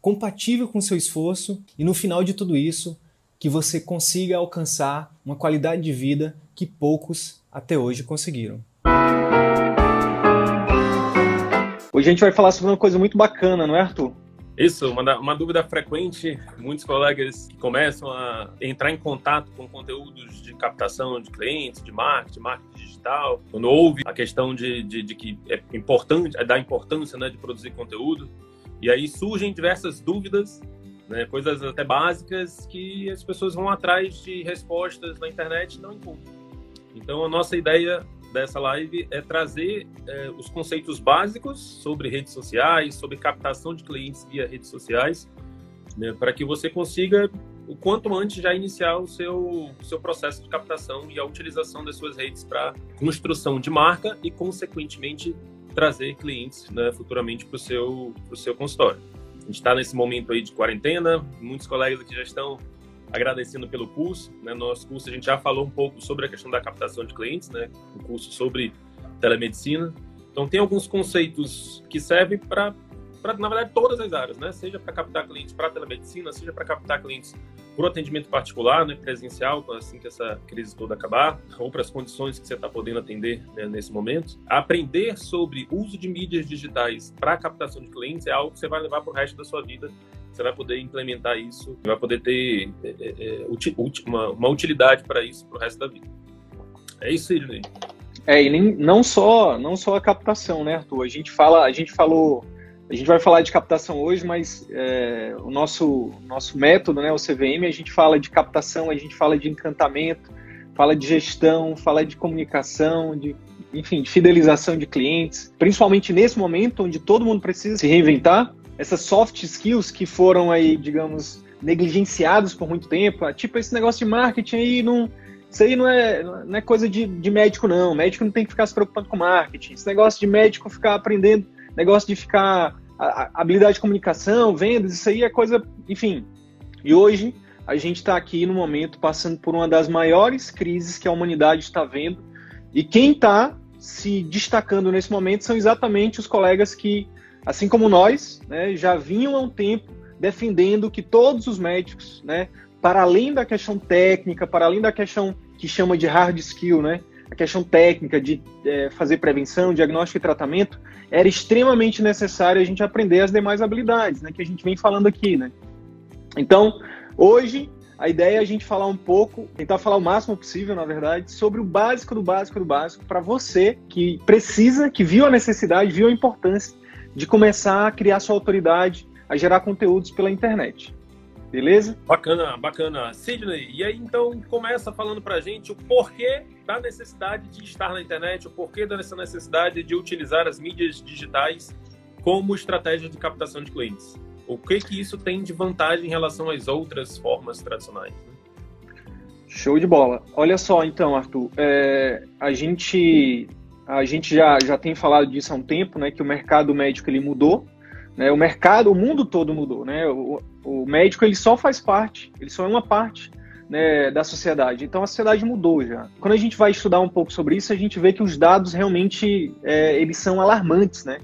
compatível com seu esforço e no final de tudo isso, que você consiga alcançar uma qualidade de vida que poucos até hoje conseguiram. Hoje a gente vai falar sobre uma coisa muito bacana, não é, Arthur? Isso, uma, uma dúvida frequente, muitos colegas começam a entrar em contato com conteúdos de captação de clientes, de marketing, marketing digital, quando houve a questão de, de, de que é importante, é da importância né, de produzir conteúdo, e aí surgem diversas dúvidas, né, coisas até básicas que as pessoas vão atrás de respostas na internet e não encontram. Então, a nossa ideia dessa live é trazer é, os conceitos básicos sobre redes sociais, sobre captação de clientes via redes sociais, né, para que você consiga, o quanto antes, já iniciar o seu, seu processo de captação e a utilização das suas redes para construção de marca e, consequentemente, trazer clientes né, futuramente para o seu, seu consultório. A gente está nesse momento aí de quarentena, muitos colegas aqui já estão agradecendo pelo curso. Né? No nosso curso a gente já falou um pouco sobre a questão da captação de clientes, né? um curso sobre telemedicina. Então tem alguns conceitos que servem para para, na verdade, todas as áreas, né? Seja para captar clientes para telemedicina, seja para captar clientes para o atendimento particular, né, presencial, assim que essa crise toda acabar, ou para as condições que você está podendo atender né, nesse momento. Aprender sobre uso de mídias digitais para captação de clientes é algo que você vai levar para o resto da sua vida. Você vai poder implementar isso, vai poder ter é, é, é uma, uma, utilidade para isso para o resto da vida. É isso, Sidney. É, e nem, não só não só a captação, né, Arthur? A gente fala, a gente falou a gente vai falar de captação hoje, mas é, o nosso, nosso método, né, o CVM, a gente fala de captação, a gente fala de encantamento, fala de gestão, fala de comunicação, de, enfim, de fidelização de clientes, principalmente nesse momento onde todo mundo precisa se reinventar. Essas soft skills que foram aí, digamos, negligenciados por muito tempo, tipo esse negócio de marketing aí não, isso aí não é, não é coisa de, de médico, não. O médico não tem que ficar se preocupando com marketing. Esse negócio de médico ficar aprendendo, negócio de ficar habilidade de comunicação, vendas, isso aí é coisa, enfim. E hoje a gente está aqui no momento passando por uma das maiores crises que a humanidade está vendo. E quem está se destacando nesse momento são exatamente os colegas que, assim como nós, né, já vinham há um tempo defendendo que todos os médicos, né, para além da questão técnica, para além da questão que chama de hard skill, né, a questão técnica de é, fazer prevenção, diagnóstico e tratamento, era extremamente necessário a gente aprender as demais habilidades, né, que a gente vem falando aqui, né. Então, hoje, a ideia é a gente falar um pouco, tentar falar o máximo possível, na verdade, sobre o básico do básico do básico, para você que precisa, que viu a necessidade, viu a importância de começar a criar sua autoridade, a gerar conteúdos pela internet. Beleza? Bacana, bacana. Sidney, e aí então começa falando pra gente o porquê da necessidade de estar na internet, o porquê dessa necessidade de utilizar as mídias digitais como estratégia de captação de clientes. O que que isso tem de vantagem em relação às outras formas tradicionais? Né? Show de bola. Olha só, então, Arthur, é, a gente a gente já, já tem falado disso há um tempo, né? Que o mercado médico ele mudou, né? O mercado, o mundo todo mudou, né? O, o médico ele só faz parte, ele só é uma parte né, da sociedade. Então a sociedade mudou já. Quando a gente vai estudar um pouco sobre isso, a gente vê que os dados realmente é, eles são alarmantes, né?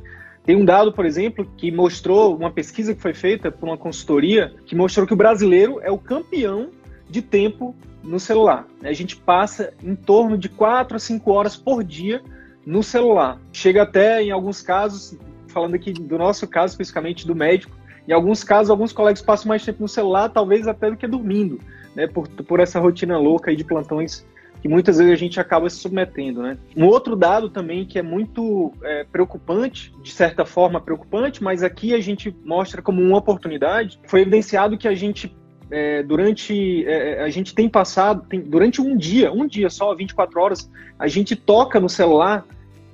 Tem um dado, por exemplo, que mostrou uma pesquisa que foi feita por uma consultoria que mostrou que o brasileiro é o campeão de tempo no celular. A gente passa em torno de 4 a 5 horas por dia no celular. Chega até, em alguns casos, falando aqui do nosso caso, especificamente do médico, em alguns casos, alguns colegas passam mais tempo no celular, talvez até do que dormindo, né? Por, por essa rotina louca de plantões que muitas vezes a gente acaba se submetendo, né? Um outro dado também que é muito é, preocupante, de certa forma preocupante, mas aqui a gente mostra como uma oportunidade, foi evidenciado que a gente é, durante é, é a gente tem passado, tem, durante um dia, um dia só, 24 horas, a gente toca no celular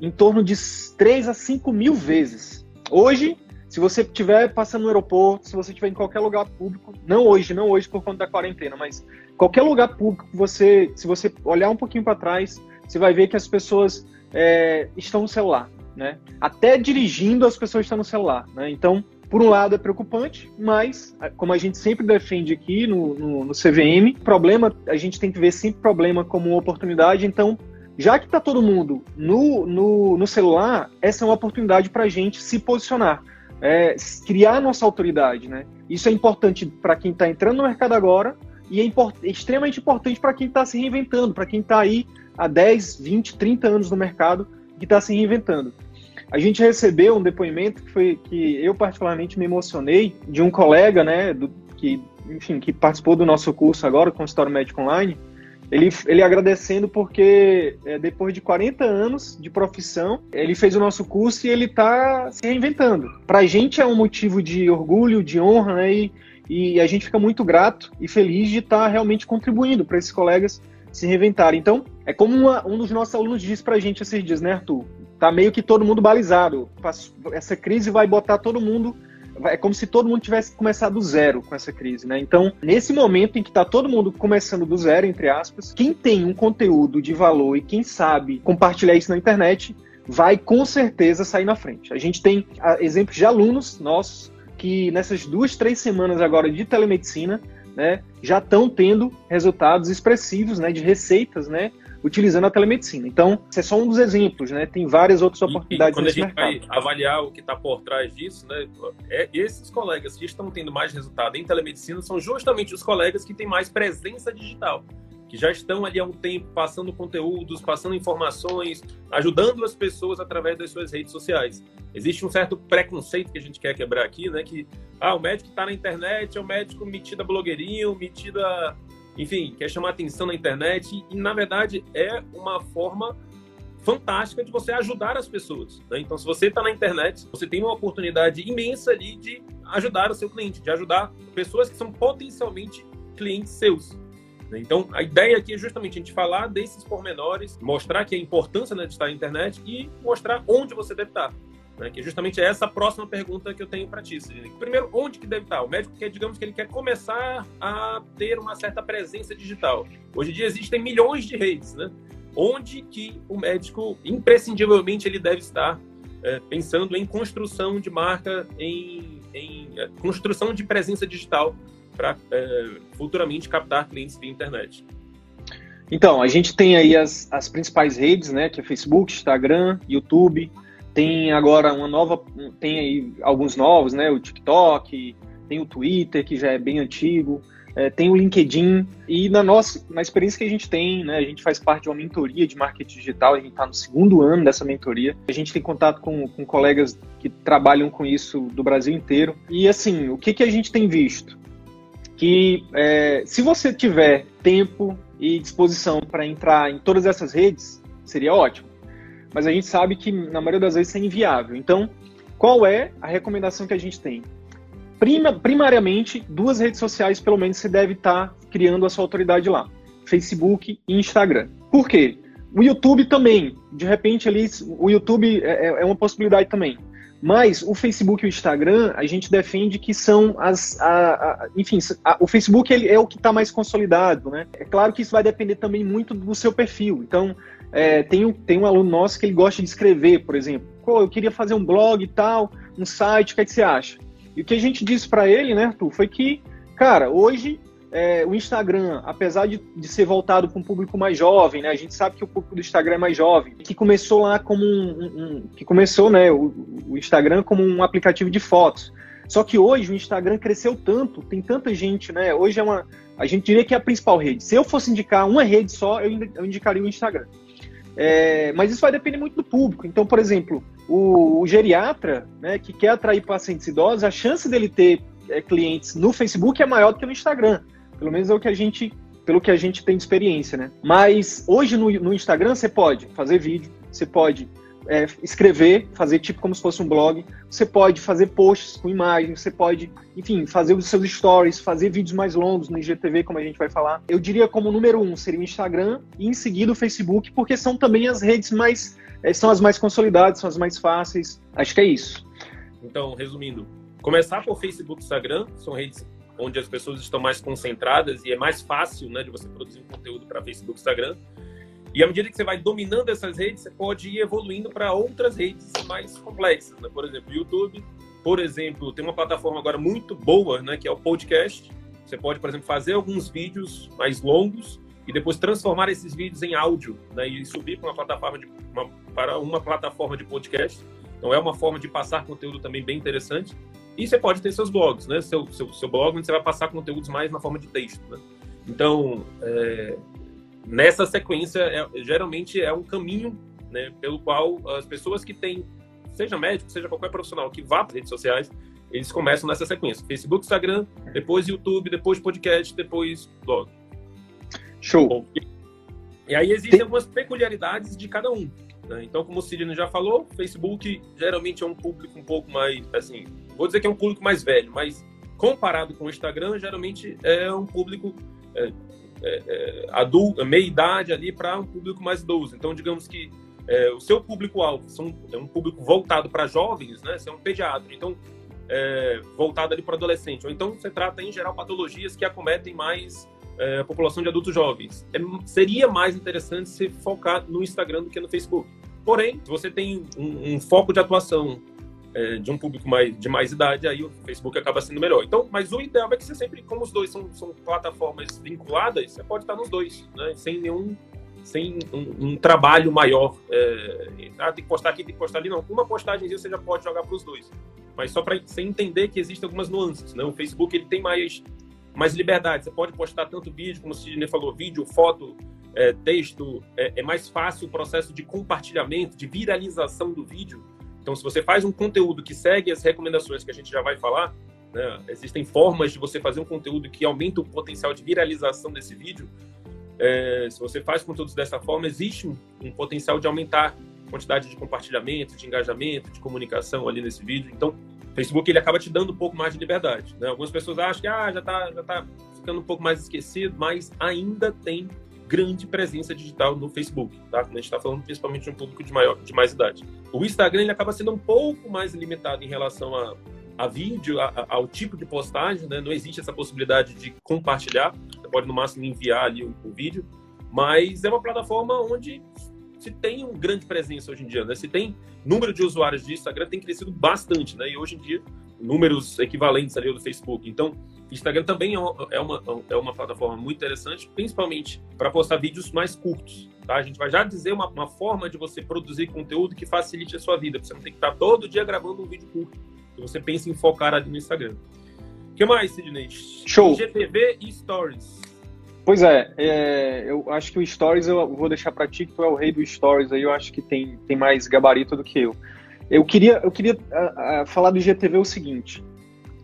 em torno de 3 a 5 mil vezes. Hoje, Se você estiver passando no aeroporto, se você estiver em qualquer lugar público, não hoje, não hoje por conta da quarentena, mas qualquer lugar público, você, se você olhar um pouquinho para trás, você vai ver que as pessoas é, estão no celular, né? Até dirigindo as pessoas estão no celular, né? Então, por um lado é preocupante, mas como a gente sempre defende aqui no, no, no CVM, problema a gente tem que ver sempre problema como uma oportunidade. Então, já que está todo mundo no, no, no, celular, essa é uma oportunidade para a gente se posicionar é, criar nossa autoridade, né? Isso é importante para quem está entrando no mercado agora e é import extremamente importante para quem está se reinventando, para quem está aí há 10, 20, 30 anos no mercado e está se reinventando. A gente recebeu um depoimento que foi que eu particularmente me emocionei de um colega, né, do, que enfim, que participou do nosso curso agora, Consultório Médico Online, ele, ele agradecendo porque é, depois de 40 anos de profissão, ele fez o nosso curso e ele está se reinventando. Para a gente é um motivo de orgulho, de honra, né? E, e a gente fica muito grato e feliz de estar tá realmente contribuindo para esses colegas se reinventarem. Então, é como uma, um dos nossos alunos disse para a gente esses dias, né, Arthur? Tá meio que todo mundo balizado. Essa crise vai botar todo mundo é como se todo mundo tivesse começado do zero com essa crise, né? Então, nesse momento em que está todo mundo começando do zero, entre aspas, quem tem um conteúdo de valor e quem sabe compartilhar isso na internet, vai com certeza sair na frente. A gente tem exemplos de alunos nossos que nessas duas, três semanas agora de telemedicina, né, já estão tendo resultados expressivos, né, de receitas, né, utilizando a telemedicina. Então, esse é só um dos exemplos, né? Tem várias outras oportunidades e, e quando a gente mercado. vai avaliar o que está por trás disso, né? É, esses colegas que estão tendo mais resultado em telemedicina são justamente os colegas que têm mais presença digital que já estão ali há um tempo passando conteúdos, passando informações, ajudando as pessoas através das suas redes sociais. Existe um certo preconceito que a gente quer quebrar aqui, né? Que ah, o médico está na internet é o médico metido a blogueirinho, metido a enfim, quer chamar atenção na internet e, na verdade, é uma forma fantástica de você ajudar as pessoas. Né? Então, se você está na internet, você tem uma oportunidade imensa ali de ajudar o seu cliente, de ajudar pessoas que são potencialmente clientes seus. Né? Então, a ideia aqui é justamente a gente falar desses pormenores, mostrar que a importância né, de estar na internet e mostrar onde você deve estar. Né, que é justamente essa próxima pergunta que eu tenho para ti, Sidney. Primeiro, onde que deve estar? O médico quer, digamos que ele quer começar a ter uma certa presença digital. Hoje em dia existem milhões de redes, né? Onde que o médico, imprescindivelmente, ele deve estar é, pensando em construção de marca, em, em é, construção de presença digital para é, futuramente captar clientes via internet? Então, a gente tem aí as, as principais redes, né? Que é Facebook, Instagram, YouTube, tem agora uma nova, tem aí alguns novos, né? O TikTok, tem o Twitter, que já é bem antigo, é, tem o LinkedIn. E na nossa, na experiência que a gente tem, né? A gente faz parte de uma mentoria de marketing digital, a gente está no segundo ano dessa mentoria. A gente tem contato com, com colegas que trabalham com isso do Brasil inteiro. E assim, o que, que a gente tem visto? Que é, se você tiver tempo e disposição para entrar em todas essas redes, seria ótimo mas a gente sabe que na maioria das vezes é inviável. Então, qual é a recomendação que a gente tem? Prima, primariamente, duas redes sociais, pelo menos, você deve estar tá criando a sua autoridade lá: Facebook e Instagram. Por quê? O YouTube também, de repente ali, o YouTube é, é, é uma possibilidade também. Mas o Facebook e o Instagram, a gente defende que são as. A, a, enfim, a, o Facebook ele é o que está mais consolidado, né? É claro que isso vai depender também muito do seu perfil. Então, é, tem, um, tem um aluno nosso que ele gosta de escrever, por exemplo. Pô, eu queria fazer um blog e tal, um site, o que, é que você acha? E o que a gente disse para ele, né, Arthur, foi que, cara, hoje é, o Instagram, apesar de, de ser voltado para um público mais jovem, né, a gente sabe que o público do Instagram é mais jovem, que começou lá como um, um, um que começou, né, o, o Instagram como um aplicativo de fotos. Só que hoje o Instagram cresceu tanto, tem tanta gente, né? Hoje é uma, a gente diria que é a principal rede. Se eu fosse indicar uma rede só, eu, eu indicaria o Instagram. É, mas isso vai depender muito do público. Então, por exemplo, o, o geriatra, né, que quer atrair pacientes idosos, a chance dele ter é, clientes no Facebook é maior do que no Instagram. Pelo menos é o que a gente, pelo que a gente tem de experiência, né? Mas hoje no, no Instagram você pode fazer vídeo, você pode é, escrever, fazer tipo como se fosse um blog. Você pode fazer posts com imagens, você pode, enfim, fazer os seus stories, fazer vídeos mais longos no IGTV, como a gente vai falar. Eu diria como número um seria o Instagram e em seguida o Facebook, porque são também as redes mais, é, são as mais consolidadas, são as mais fáceis. Acho que é isso. Então, resumindo, começar por Facebook e Instagram, são redes onde as pessoas estão mais concentradas e é mais fácil né, de você produzir um conteúdo para Facebook e Instagram. E à medida que você vai dominando essas redes, você pode ir evoluindo para outras redes mais complexas. Né? Por exemplo, YouTube, por exemplo, tem uma plataforma agora muito boa, né, que é o podcast. Você pode, por exemplo, fazer alguns vídeos mais longos e depois transformar esses vídeos em áudio né, e subir para uma plataforma de uma, para uma plataforma de podcast. Então é uma forma de passar conteúdo também bem interessante. E você pode ter seus blogs, né? Seu, seu, seu blog onde você vai passar conteúdos mais na forma de texto. Né? Então, é, nessa sequência, é, geralmente é um caminho né, pelo qual as pessoas que têm, seja médico, seja qualquer profissional que vá para redes sociais, eles começam nessa sequência: Facebook, Instagram, depois YouTube, depois podcast, depois blog. Show. E aí existem Tem... algumas peculiaridades de cada um. Né? Então, como o Sidney já falou, Facebook geralmente é um público um pouco mais, assim, vou dizer que é um público mais velho, mas comparado com o Instagram, geralmente é um público é, é, é adulto, meia idade ali para um público mais idoso. Então, digamos que é, o seu público-alvo é um público voltado para jovens, né? Você é um pediatra, então é, voltado ali para adolescente. Ou então você trata, em geral, patologias que acometem mais é, a população de adultos jovens. É, seria mais interessante se focar no Instagram do que no Facebook. Porém, se você tem um, um foco de atuação é, de um público mais, de mais idade, aí o Facebook acaba sendo melhor. Então, mas o ideal é que você sempre, como os dois são, são plataformas vinculadas, você pode estar nos dois, né? Sem nenhum, sem um, um trabalho maior. É, ah, tem que postar aqui, tem que postar ali, não. Uma postagem você já pode jogar para os dois. Mas só para você entender que existem algumas nuances, né? O Facebook ele tem mais mais liberdade. Você pode postar tanto vídeo, como o Sidney falou, vídeo, foto, é, texto. É, é mais fácil o processo de compartilhamento, de viralização do vídeo então, se você faz um conteúdo que segue as recomendações que a gente já vai falar, né, existem formas de você fazer um conteúdo que aumenta o potencial de viralização desse vídeo. É, se você faz conteúdos dessa forma, existe um, um, potencial de aumentar a quantidade de compartilhamento, de engajamento, de comunicação ali nesse vídeo. Então, o Facebook ele acaba te dando um pouco mais de liberdade. Né? Algumas pessoas acham que ah, já está já tá ficando um pouco mais esquecido, mas ainda tem grande presença digital no Facebook, tá? A gente está falando principalmente de um público de maior, de mais idade. O Instagram ele acaba sendo um pouco mais limitado em relação a, a vídeo, a, a, ao tipo de postagem, né? Não existe essa possibilidade de compartilhar. Você pode no máximo enviar ali o, o vídeo, mas é uma plataforma onde se tem uma grande presença hoje em dia, né? Se tem número de usuários de Instagram tem crescido bastante, né? E hoje em dia números equivalentes ali do Facebook. Então, Instagram também é uma, é uma, é uma plataforma muito interessante, principalmente para postar vídeos mais curtos. Tá? A gente vai já dizer uma, uma forma de você produzir conteúdo que facilite a sua vida. Você não tem que estar todo dia gravando um vídeo curto. Então, você pensa em focar ali no Instagram. O que mais, Sidney? Show. IGTV e Stories. Pois é, é, eu acho que o Stories eu vou deixar para ti, que tu é o rei do Stories aí, eu acho que tem, tem mais gabarito do que eu. Eu queria, eu queria uh, uh, falar do IGTV o seguinte.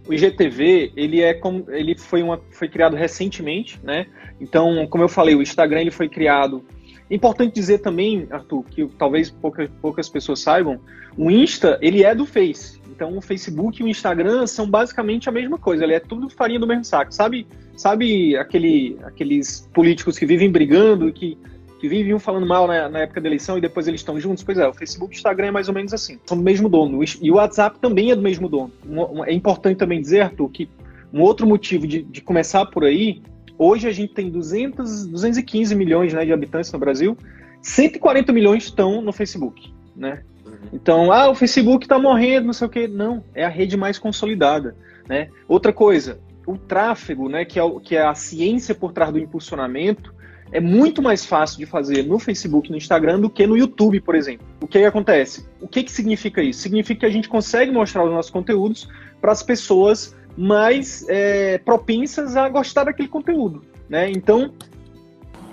O IGTV, ele é como ele foi uma foi criado recentemente, né? Então, como eu falei, o Instagram ele foi criado. Importante dizer também, Arthur, que talvez poucas, poucas pessoas saibam, o Insta, ele é do Face. Então, o Facebook e o Instagram são basicamente a mesma coisa, ele é tudo farinha do mesmo saco. Sabe, sabe aquele, aqueles políticos que vivem brigando, que que viviam falando mal na, na, época da eleição e depois eles estão juntos. Pois é, o Facebook e o Instagram é mais ou menos assim. São do mesmo dono. E o WhatsApp também é do mesmo dono. Um, um, é importante também dizer, Arthur, que um outro motivo de, de, começar por aí, hoje a gente tem 200, 215 milhões né, de habitantes no Brasil, 140 milhões estão no Facebook, né? Uhum. Então, ah, o Facebook está morrendo, não sei o quê. Não, é a rede mais consolidada, né? Outra coisa, o tráfego, né, que é, o, que é a ciência por trás do impulsionamento, é muito mais fácil de fazer no Facebook e no Instagram do que no YouTube, por exemplo. O que, que acontece? O que, que significa isso? Significa que a gente consegue mostrar os nossos conteúdos para as pessoas mais é, propensas a gostar daquele conteúdo. Né? Então,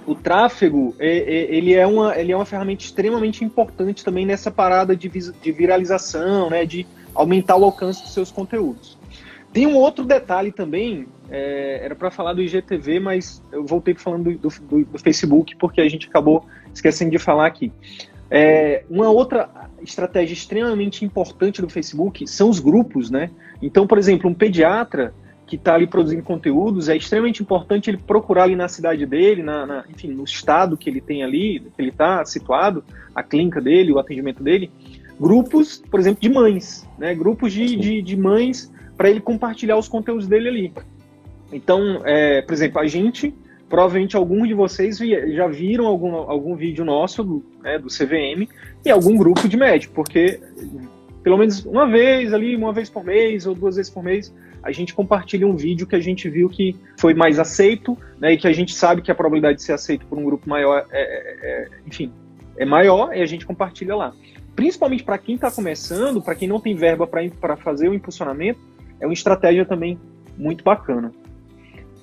o tráfego é, é, ele, é uma, ele é uma ferramenta extremamente importante também nessa parada de, de viralização, né? de aumentar o alcance dos seus conteúdos. Tem um outro detalhe também é, era para falar do IGTV, mas eu voltei falando do, do, do, Facebook porque a gente acabou esquecendo de falar aqui. É, uma outra estratégia extremamente importante do Facebook são os grupos, né? Então, por exemplo, um pediatra que está ali produzindo conteúdos, é extremamente importante ele procurar ali na cidade dele, na, na enfim, no estado que ele tem ali, que ele está situado, a clínica dele, o atendimento dele, grupos, por exemplo, de mães, né? Grupos de, de, de mães para ele compartilhar os conteúdos dele ali. Então, é, por exemplo, a gente, provavelmente alguns de vocês já viram algum, algum vídeo nosso do, né, do CVM em algum grupo de médico, porque pelo menos uma vez ali, uma vez por mês ou duas vezes por mês, a gente compartilha um vídeo que a gente viu que foi mais aceito, né, e que a gente sabe que a probabilidade de ser aceito por um grupo maior é, é, é enfim, é maior e a gente compartilha lá. Principalmente para quem está começando, para quem não tem verba para fazer o impulsionamento, é uma estratégia também muito bacana.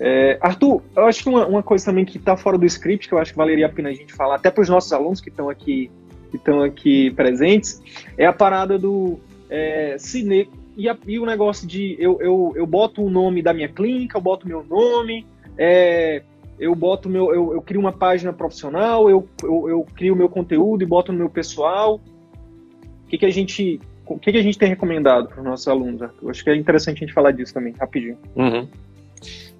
É, Arthur, eu acho que uma, uma coisa também que está fora do script, que eu acho que valeria a pena a gente falar, até para os nossos alunos que estão aqui, que estão aqui presentes, é a parada do é, cine, e, a, e, o negócio de eu, eu, eu boto o nome da minha clínica, eu boto meu nome, é, eu boto meu, eu, eu crio uma página profissional, eu, eu, eu crio meu conteúdo e boto no meu pessoal. O que, que a gente o que, que a gente tem recomendado para os nossos alunos, Arthur? Acho que é interessante a gente falar disso também, rapidinho. Uhum.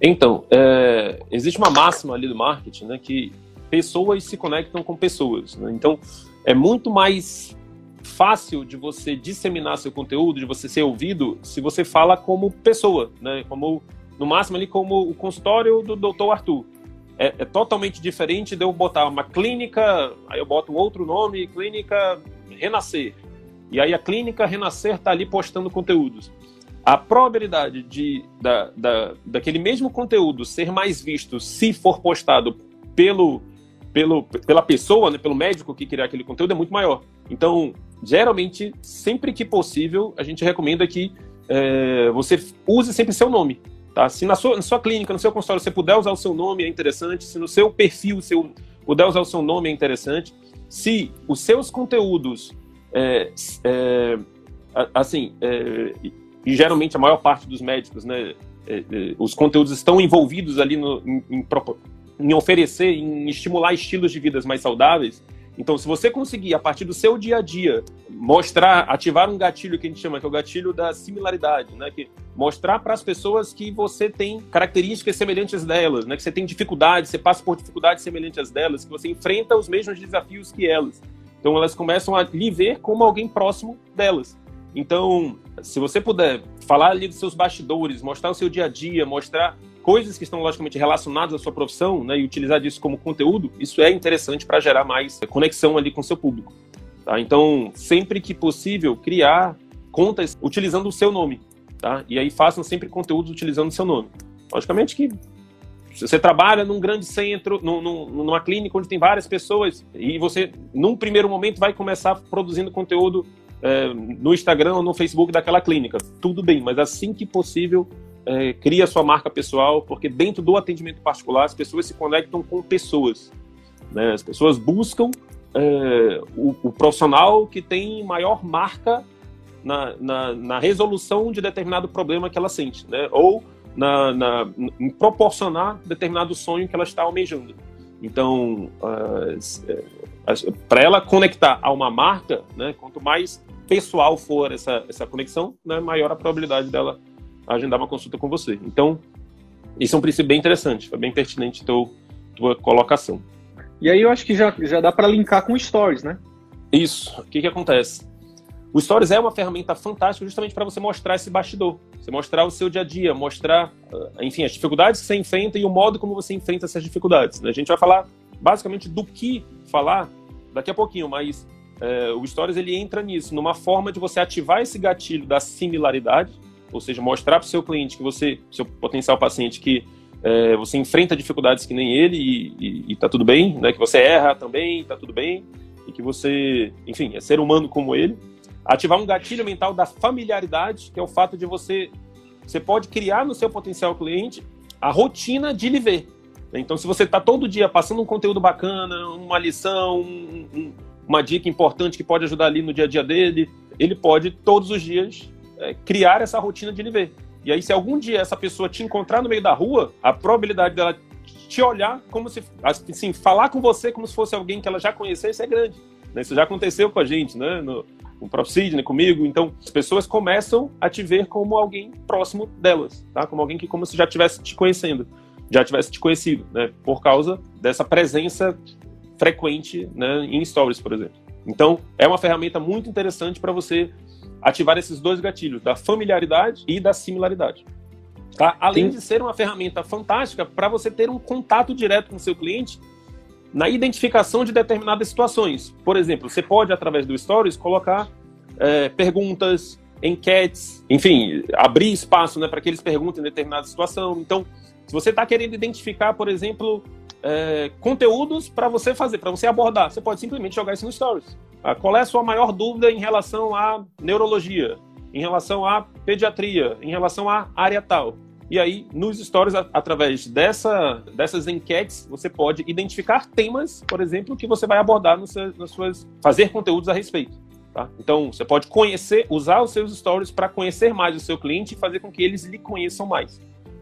Então, é, existe uma máxima ali do marketing, né, que pessoas se conectam com pessoas. Né? Então, é muito mais fácil de você disseminar seu conteúdo, de você ser ouvido, se você fala como pessoa, né? Como no máximo ali como o consultório do Dr. Arthur. É, é, totalmente diferente de eu botar uma clínica, aí eu boto outro nome, clínica Renascer. E aí a clínica Renascer está ali postando conteúdos. A probabilidade de da, da, daquele mesmo conteúdo ser mais visto se for postado pelo, pelo, pela pessoa, né, pelo médico que criar aquele conteúdo é muito maior. Então, geralmente, sempre que possível, a gente recomenda que é, você use sempre seu nome. Tá? Se na sua, na sua clínica, no seu consultório, você puder usar o seu nome, é interessante. Se no seu perfil você puder usar o seu nome, é interessante. Se os seus conteúdos é, é, assim, é, e geralmente a maior parte dos médicos, né, é, é, os conteúdos estão envolvidos ali no, em, em, em, oferecer, em estimular estilos de vidas mais saudáveis. Então, se você conseguir, a partir do seu dia a dia, mostrar, ativar um gatilho que a gente chama, que é o gatilho da similaridade, né? Que mostrar para as pessoas que você tem características semelhantes delas, né? Que você tem dificuldades, você passa por dificuldades semelhantes delas, que você enfrenta os mesmos desafios que elas. Então elas começam a lhe ver como alguém próximo delas. Então, se você puder falar ali dos seus bastidores, mostrar o seu dia a dia, mostrar coisas que estão logicamente relacionadas à sua profissão, né, e utilizar isso como conteúdo, isso é interessante para gerar mais conexão ali com o seu público. Tá? Então, sempre que possível, criar contas utilizando o seu nome, tá? E aí façam sempre conteúdos utilizando o seu nome. Logicamente que você trabalha num grande centro, num, num, numa clínica onde tem várias pessoas, e você, num primeiro momento, vai começar produzindo conteúdo é, no Instagram ou no Facebook daquela clínica. Tudo bem, mas assim que possível, é, cria sua marca pessoal, porque dentro do atendimento particular, as pessoas se conectam com pessoas. Né? As pessoas buscam é, o, o, profissional que tem maior marca na, na, na resolução de determinado problema que ela sente, né? ou na, na, em proporcionar determinado sonho que ela está almejando. Então, uh, para ela conectar a uma marca, né, quanto mais pessoal for essa, essa conexão, né, maior a probabilidade dela agendar uma consulta com você. Então, isso é um princípio bem interessante, foi bem pertinente teu, tua colocação. E aí eu acho que já, já dá para linkar com stories, né? Isso. O que, que acontece? O Stories é uma ferramenta fantástica justamente para você mostrar esse bastidor, você mostrar o seu dia a dia, mostrar, ah, enfim, as dificuldades que você enfrenta e o modo como você enfrenta essas dificuldades. Né? A gente vai falar basicamente do que falar daqui a pouquinho, mas é, o Stories ele entra nisso, numa forma de você ativar esse gatilho da similaridade, ou seja, mostrar para o seu cliente que você, seu potencial paciente, que é, você enfrenta dificuldades que nem ele e, está tudo bem, né? Que você erra também, está tudo bem e que você, enfim, é ser humano como ele ativar um gatilho mental da familiaridade, que é o fato de você você pode criar no seu potencial cliente a rotina de lhe ver. Então, se você está todo dia passando um conteúdo bacana, uma lição, um, um, uma dica importante que pode ajudar ali no dia a dia dele, ele pode todos os dias é, criar essa rotina de lhe ver. E aí, se algum dia essa pessoa te encontrar no meio da rua, a probabilidade dela te olhar como se, assim, falar com você como se fosse alguém que ela já conhecesse é grande. Né? Isso já aconteceu com a gente, né? No, com o próprio Sidney, comigo. Então, as pessoas começam a te ver como alguém próximo delas, tá? Como alguém que como se já estivesse te conhecendo, já tivesse te conhecido, né? Por causa dessa presença frequente, né? Em stories, por exemplo. Então, é uma ferramenta muito interessante para você ativar esses dois gatilhos, da familiaridade e da similaridade. Tá? Além Sim. de ser uma ferramenta fantástica para você ter um contato direto com o seu cliente na identificação de determinadas situações. Por exemplo, você pode, através do Stories, colocar é, perguntas, enquetes, enfim, abrir espaço né, para que eles perguntem em determinada situação. Então, se você está querendo identificar, por exemplo, é, conteúdos para você fazer, para você abordar, você pode simplesmente jogar isso no Stories. Ah, qual é a sua maior dúvida em relação à neurologia, em relação à pediatria, em relação à área tal? E aí, nos stories, através dessa, dessas enquetes, você pode identificar temas, por exemplo, que você vai abordar nas suas. fazer conteúdos a respeito. Tá? Então, você pode conhecer, usar os seus stories para conhecer mais o seu cliente e fazer com que eles lhe conheçam mais.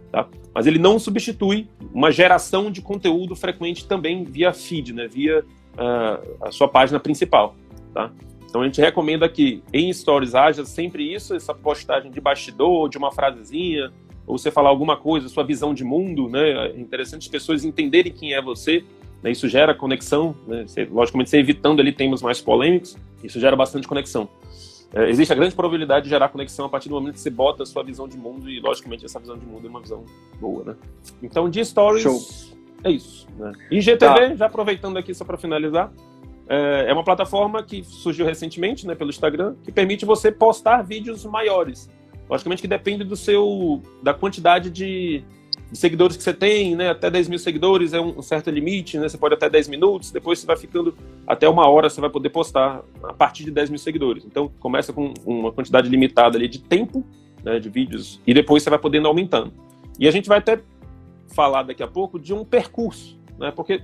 Tá? Mas ele não substitui uma geração de conteúdo frequente também via feed, né? via uh, a sua página principal. Tá? Então a gente recomenda que em stories haja sempre isso, essa postagem de bastidor, de uma frasezinha, ou você falar alguma coisa, sua visão de mundo, né? É interessante as pessoas entenderem quem é você, né? Isso gera conexão, né? Você, logicamente, você evitando ali temas mais polêmicos, isso gera bastante conexão. É, existe a grande probabilidade de gerar conexão a partir do momento que você bota a sua visão de mundo e, logicamente, essa visão de mundo é uma visão boa, né? Então, de stories, Show. é isso. Né? IGTV, tá. já aproveitando aqui só para finalizar, é, é uma plataforma que surgiu recentemente, né, pelo Instagram, que permite você postar vídeos maiores. Logicamente que depende do seu, da quantidade de, de seguidores que você tem, né? Até 10 mil seguidores é um, um, certo limite, né? Você pode até 10 minutos, depois você vai ficando até uma hora, você vai poder postar a partir de 10 mil seguidores. Então, começa com uma quantidade limitada ali de tempo, né, de vídeos, e depois você vai podendo aumentando. E a gente vai até falar daqui a pouco de um percurso, né? Porque,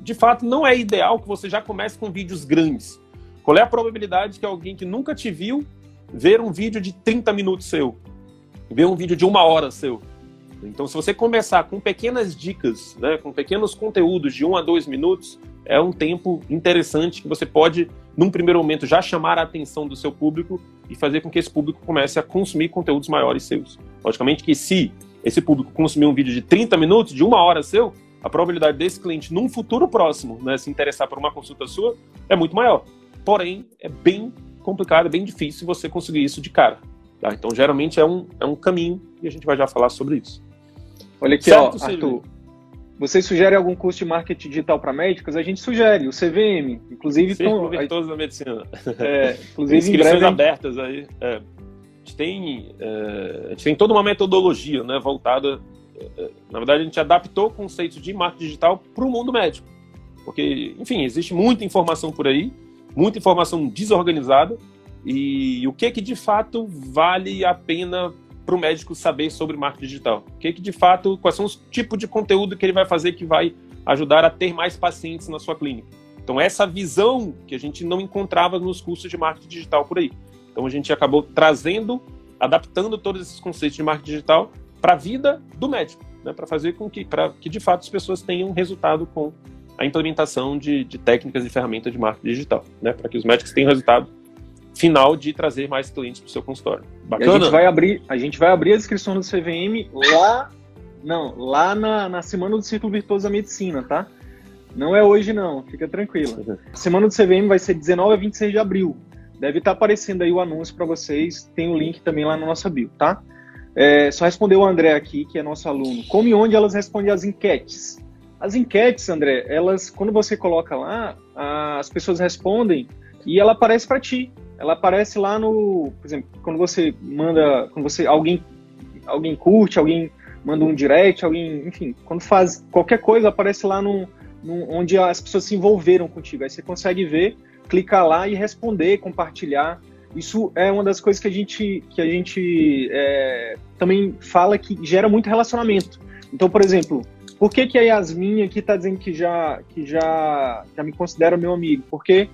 de fato, não é ideal que você já comece com vídeos grandes. Qual é a probabilidade que alguém que nunca te viu ver um vídeo de 30 minutos seu, ver um vídeo de uma hora seu. Então, se você começar com pequenas dicas, né, com pequenos conteúdos de um a dois minutos, é um tempo interessante que você pode, num primeiro momento, já chamar a atenção do seu público e fazer com que esse público comece a consumir conteúdos maiores seus. Logicamente que se esse público consumir um vídeo de 30 minutos, de uma hora seu, a probabilidade desse cliente, num futuro próximo, né, se interessar por uma consulta sua, é muito maior. Porém, é bem complicado, é bem difícil você conseguir isso de cara. Tá? Então, geralmente é um, é um caminho e a gente vai já falar sobre isso. Olha aqui, certo, ó, Arthur. Vocês sugerem algum curso de marketing digital para médicos? A gente sugere, o CVM. Inclusive, estão. Virtuosos da medicina. É, inclusive, inscrições breve, abertas aí. É, a, gente tem, é, a gente tem toda uma metodologia né, voltada. É, na verdade, a gente adaptou conceitos de marketing digital para o mundo médico. Porque, enfim, existe muita informação por aí muita informação desorganizada e o que que de fato vale a pena para o médico saber sobre marketing digital? O que que de fato, quais são os tipos de conteúdo que ele vai fazer que vai ajudar a ter mais pacientes na sua clínica? Então essa visão que a gente não encontrava nos cursos de marketing digital por aí. Então a gente acabou trazendo, adaptando todos esses conceitos de marketing digital para a vida do médico, né? para fazer com que, para que de fato as pessoas tenham resultado com a implementação de, de técnicas e ferramentas de marketing digital, né, para que os médicos tenham resultado final de trazer mais clientes para o seu consultório. Bacana? E a gente vai abrir, a gente vai abrir a inscrição do CVM lá, não, lá na, na semana do Círculo Virtuoso da Medicina, tá? Não é hoje não, fica tranquilo. A semana do CVM vai ser 19 a 26 de abril. Deve estar tá aparecendo aí o anúncio para vocês. Tem o link também lá na nossa bio, tá? É, só respondeu o André aqui, que é nosso aluno. Como e onde elas respondem as enquetes? As enquetes, André, elas, quando você coloca lá, as pessoas respondem e ela aparece para ti. Ela aparece lá no, por exemplo, quando você manda, quando você alguém alguém curte, alguém manda um direct, alguém, enfim, quando faz qualquer coisa aparece lá no, no onde as pessoas se envolveram contigo. Aí você consegue ver, clicar lá e responder, compartilhar. Isso é uma das coisas que a gente que a gente é, também fala que gera muito relacionamento. Então, por exemplo, por que, que a Yasmin aqui está dizendo que já, que já, já me considera meu amigo? Porque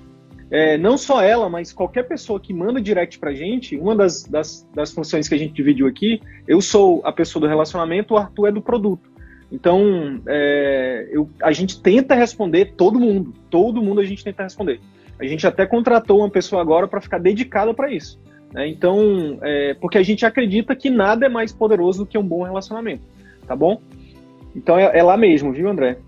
é, não só ela, mas qualquer pessoa que manda direct pra gente, uma das, das, das funções que a gente dividiu aqui, eu sou a pessoa do relacionamento, o Arthur é do produto. Então, é, eu, a gente tenta responder todo mundo, todo mundo a gente tenta responder. A gente até contratou uma pessoa agora para ficar dedicada para isso. Né? Então, é, porque a gente acredita que nada é mais poderoso do que um bom relacionamento, tá bom? Então é, é lá mesmo, viu, André?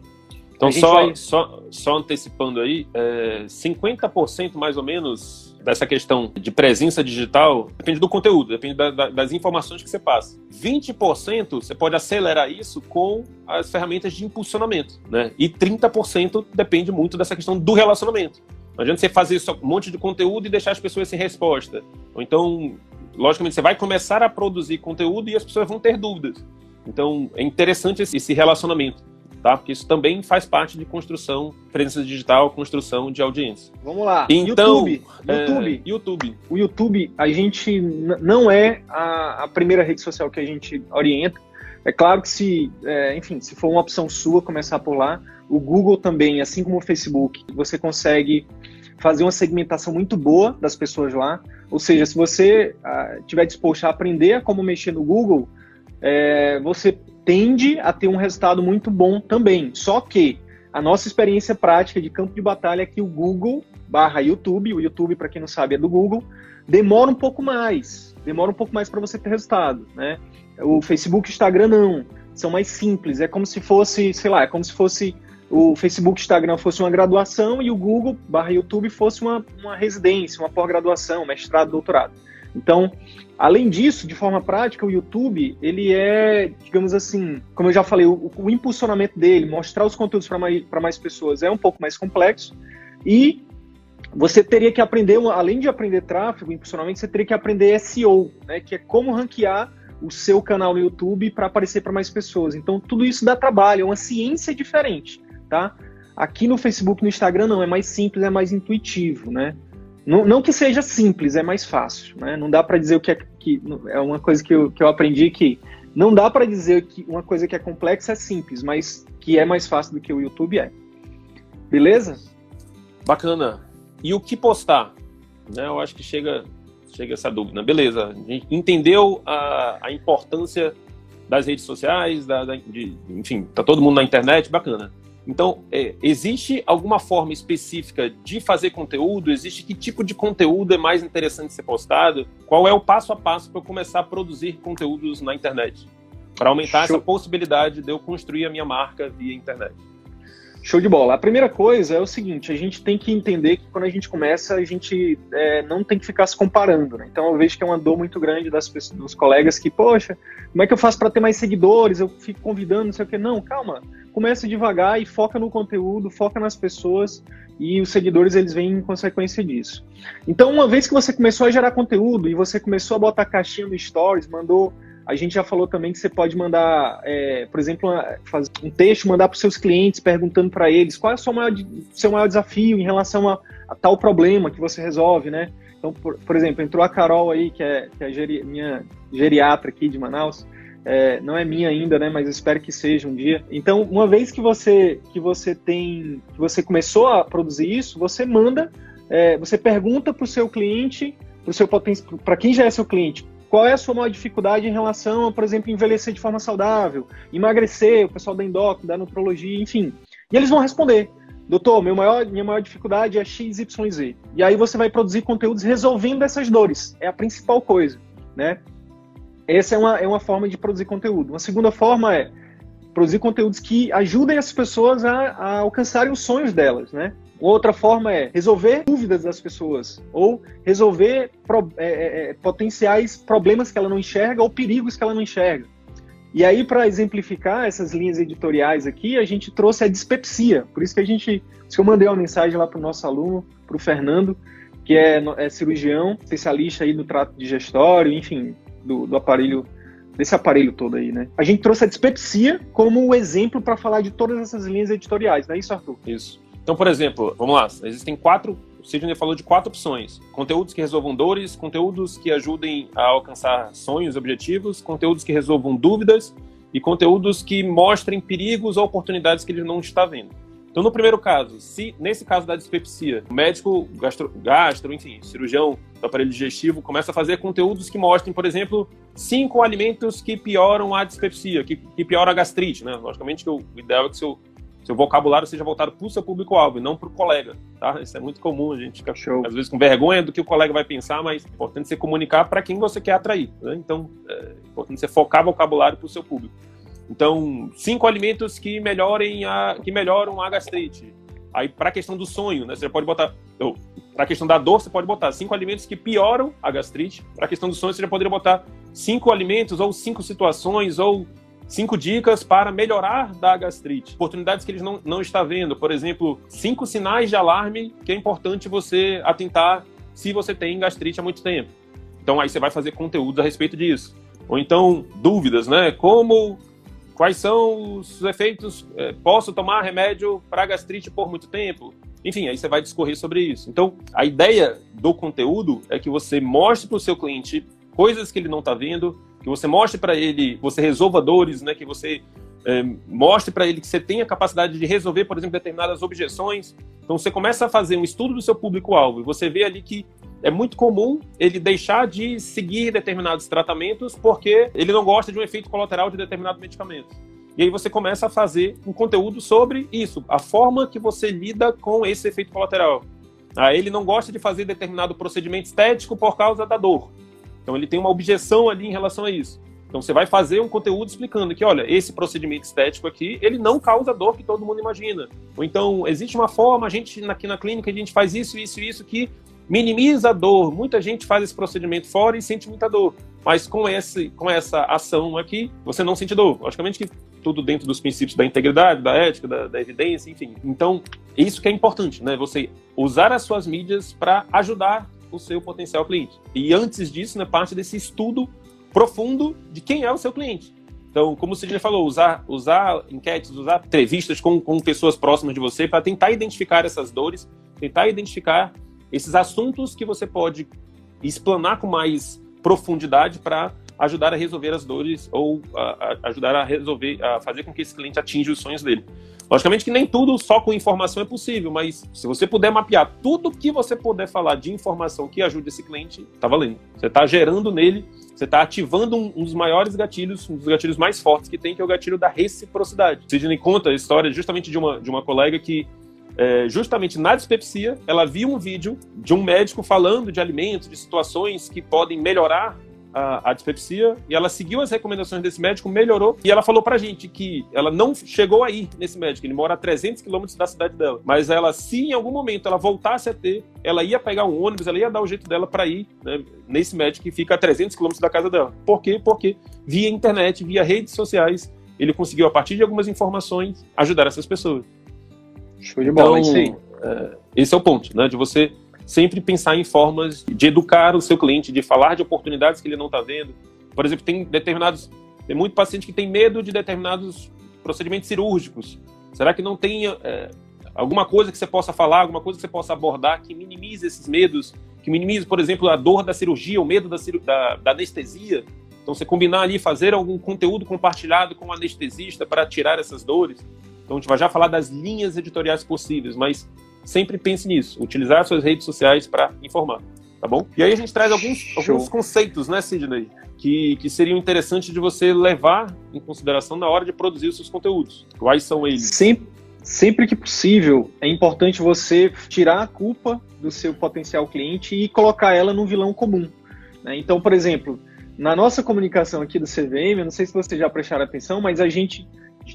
Então, só, vai... só, só antecipando aí, é, 50% mais ou menos dessa questão de presença digital depende do conteúdo, depende da, da, das informações que você passa. 20% você pode acelerar isso com as ferramentas de impulsionamento, né? E 30% depende muito dessa questão do relacionamento. Não adianta você fazer só um monte de conteúdo e deixar as pessoas sem resposta. Ou então, logicamente, você vai começar a produzir conteúdo e as pessoas vão ter dúvidas. Então, é interessante esse relacionamento tá? Porque isso também faz parte de construção, presença digital, construção de audiência. Vamos lá. Então, YouTube. É, YouTube. YouTube. O YouTube, a gente não é a, a, primeira rede social que a gente orienta. É claro que se, é, enfim, se for uma opção sua começar por lá, o Google também, assim como o Facebook, você consegue fazer uma segmentação muito boa das pessoas lá. Ou seja, se você ah, tiver disposto a aprender a como mexer no Google, é, você tende a ter um resultado muito bom também. Só que a nossa experiência prática de campo de batalha é que o Google barra YouTube, o YouTube, para quem não sabe, é do Google, demora um pouco mais. Demora um pouco mais para você ter resultado, né? O Facebook e o Instagram não. São mais simples. É como se fosse, sei lá, é como se fosse o Facebook e o Instagram fosse uma graduação e o Google barra YouTube fosse uma, uma residência, uma pós-graduação, mestrado, doutorado. Então, além disso, de forma prática, o YouTube, ele é, digamos assim, como eu já falei, o, o impulsionamento dele, mostrar os conteúdos para mais, mais pessoas é um pouco mais complexo e você teria que aprender, além de aprender tráfego, impulsionamento, você teria que aprender SEO, né, que é como ranquear o seu canal no YouTube para aparecer para mais pessoas. Então, tudo isso dá trabalho, é uma ciência diferente, tá? Aqui no Facebook, no Instagram, não, é mais simples, é mais intuitivo, né? Não, não, que seja simples, é mais fácil. Né? Não dá para dizer o que é que é uma coisa que eu, que eu aprendi que não dá para dizer que uma coisa que é complexa é simples, mas que é mais fácil do que o YouTube é. Beleza? Bacana. E o que postar? Né, eu acho que chega chega essa dúvida. Beleza, a gente entendeu a, a importância das redes sociais, da, da de, enfim, tá todo mundo na internet, bacana. Então, é, existe alguma forma específica de fazer conteúdo? Existe que tipo de conteúdo é mais interessante ser postado? Qual é o passo a passo para eu começar a produzir conteúdos na internet? Para aumentar Show. essa possibilidade de eu construir a minha marca via internet. Show de bola. A primeira coisa é o seguinte: a gente tem que entender que quando a gente começa, a gente é, não tem que ficar se comparando. Né? Então eu vejo que é uma dor muito grande das pessoas, dos colegas que, poxa, como é que eu faço para ter mais seguidores? Eu fico convidando, não sei o que. Não, calma. Começa devagar e foca no conteúdo, foca nas pessoas e os seguidores eles vêm em consequência disso. Então, uma vez que você começou a gerar conteúdo e você começou a botar caixinha no Stories, mandou a gente já falou também que você pode mandar, é, por exemplo, fazer um texto, mandar para os seus clientes, perguntando para eles qual é o seu maior, seu maior desafio em relação a, a, tal problema que você resolve, né? Então, por, por exemplo, entrou a Carol aí, que é, que é geri, minha geriatra aqui de Manaus, é, não é minha ainda, né? Mas espero que seja um dia. Então, uma vez que você que você tem, que você começou a produzir isso, você manda, é, você pergunta para o seu cliente, para seu para quem já é seu cliente, qual é a sua maior dificuldade em relação a, por exemplo, envelhecer de forma saudável, emagrecer, o pessoal da endócrina, da nutrologia, enfim. E eles vão responder. Doutor, meu maior, minha maior dificuldade é XYZ. E aí você vai produzir conteúdos resolvendo essas dores. É a principal coisa, né? Essa é uma, é uma forma de produzir conteúdo. Uma segunda forma é produzir conteúdos que ajudem as pessoas a, a alcançarem os sonhos delas, né? Outra forma é resolver dúvidas das pessoas ou resolver pro, é, é, é, potenciais problemas que ela não enxerga ou perigos que ela não enxerga. E aí, para exemplificar essas linhas editoriais aqui, a gente trouxe a dispepsia. Por isso que a gente, se eu mandei uma mensagem lá para o nosso aluno, para o Fernando, que é, é, cirurgião, especialista aí no trato digestório, enfim, do, do aparelho desse aparelho todo aí, né? A gente trouxe a dispepsia como o exemplo para falar de todas essas linhas editoriais, não é isso, Arthur? Isso. Então, por exemplo, vamos lá, existem quatro. O Sidney falou de quatro opções: conteúdos que resolvam dores, conteúdos que ajudem a alcançar sonhos, objetivos, conteúdos que resolvam dúvidas e conteúdos que mostrem perigos ou oportunidades que ele não está vendo. Então, no primeiro caso, se nesse caso da dispepsia, o médico gastro, gastro, enfim, cirurgião do aparelho digestivo começa a fazer conteúdos que mostrem, por exemplo, cinco alimentos que pioram a dispepsia, que, que pioram a gastrite, né? Logicamente que o ideal é que seu seu vocabulário seja voltado para o seu público-alvo e não para o colega, tá? Isso é muito comum, a gente fica, Show. às vezes, com vergonha do que o colega vai pensar, mas é importante você comunicar para quem você quer atrair, né? Então, é importante você focar vocabulário para o seu público. Então, cinco alimentos que melhorem a, que melhoram a gastrite. Aí, para a questão do sonho, né, você pode botar. Para a questão da dor, você pode botar cinco alimentos que pioram a gastrite. Para a questão do sonho, você já poderia botar cinco alimentos, ou cinco situações, ou cinco dicas para melhorar da gastrite. Oportunidades que eles não, não está vendo. Por exemplo, cinco sinais de alarme que é importante você atentar se você tem gastrite há muito tempo. Então, aí você vai fazer conteúdo a respeito disso. Ou então, dúvidas, né? Como Quais são os efeitos? É, posso tomar remédio para gastrite por muito tempo? Enfim, aí você vai discorrer sobre isso. Então, a ideia do conteúdo é que você mostre para o seu cliente coisas que ele não está vendo, que você mostre para ele, você resolva dores, né? Que você é, mostre para ele que você tem a capacidade de resolver, por exemplo, determinadas objeções. Então, você começa a fazer um estudo do seu público-alvo e você vê ali que é muito comum ele deixar de seguir determinados tratamentos porque ele não gosta de um efeito colateral de determinado medicamento. E aí você começa a fazer um conteúdo sobre isso, a forma que você lida com esse efeito colateral. Ah, ele não gosta de fazer determinado procedimento estético por causa da dor. Então ele tem uma objeção ali em relação a isso. Então você vai fazer um conteúdo explicando que, olha, esse procedimento estético aqui, ele não causa dor que todo mundo imagina. Ou então existe uma forma, a gente aqui na clínica a gente faz isso, isso, isso que minimiza a dor. Muita gente faz esse procedimento fora e sente muita dor. Mas com, esse, com essa ação aqui, você não sente dor. Logicamente que tudo dentro dos princípios da integridade, da ética, da, da evidência, enfim. Então, isso que é importante, né? Você usar as suas mídias para ajudar o seu potencial cliente. E antes disso, né, parte desse estudo profundo de quem é o seu cliente. Então, como o Sidney falou, usar, usar enquetes, usar entrevistas com, com pessoas próximas de você para tentar identificar essas dores, tentar identificar esses assuntos que você pode explanar com mais profundidade para ajudar a resolver as dores ou a, a ajudar a resolver, a fazer com que esse cliente atinja os sonhos dele. Logicamente que nem tudo só com informação é possível, mas se você puder mapear tudo que você puder falar de informação que ajude esse cliente, tá valendo. Você está gerando nele, você está ativando um, um, dos maiores gatilhos, um dos gatilhos mais fortes que tem, que é o gatilho da reciprocidade. Sidney conta a história justamente de uma, de uma colega que é, justamente na dispepsia, ela viu um vídeo de um médico falando de alimentos, de situações que podem melhorar a, a, dispepsia e ela seguiu as recomendações desse médico, melhorou e ela falou pra gente que ela não chegou aí nesse médico, ele mora a 300 quilômetros da cidade dela, mas ela, se em algum momento ela voltasse a ter, ela ia pegar um ônibus, ela ia dar o jeito dela para ir né, nesse médico que fica a 300 quilômetros da casa dela. Por quê? Porque via internet, via redes sociais, ele conseguiu, a partir de algumas informações, ajudar essas pessoas. Show de bola, então, isso é, esse é o ponto, né? De você sempre pensar em formas de educar o seu cliente, de falar de oportunidades que ele não está vendo. Por exemplo, tem determinados, tem muito paciente que tem medo de determinados procedimentos cirúrgicos. Será que não tem é, alguma coisa que você possa falar, alguma coisa que você possa abordar que minimize esses medos, que minimize, por exemplo, a dor da cirurgia, o medo da, da, da anestesia? Então, você combinar ali, fazer algum conteúdo compartilhado com o anestesista para tirar essas dores. Então a gente vai já falar das linhas editoriais possíveis, mas sempre pense nisso, utilizar suas redes sociais para informar, tá bom? E aí a gente traz alguns, alguns conceitos, né, Sidney, que, que seriam interessantes de você levar em consideração na hora de produzir os seus conteúdos. Quais são eles? Sempre, sempre que possível, é importante você tirar a culpa do seu potencial cliente e colocar ela no vilão comum. Né? Então, por exemplo, na nossa comunicação aqui do CVM, eu não sei se vocês já prestaram atenção, mas a gente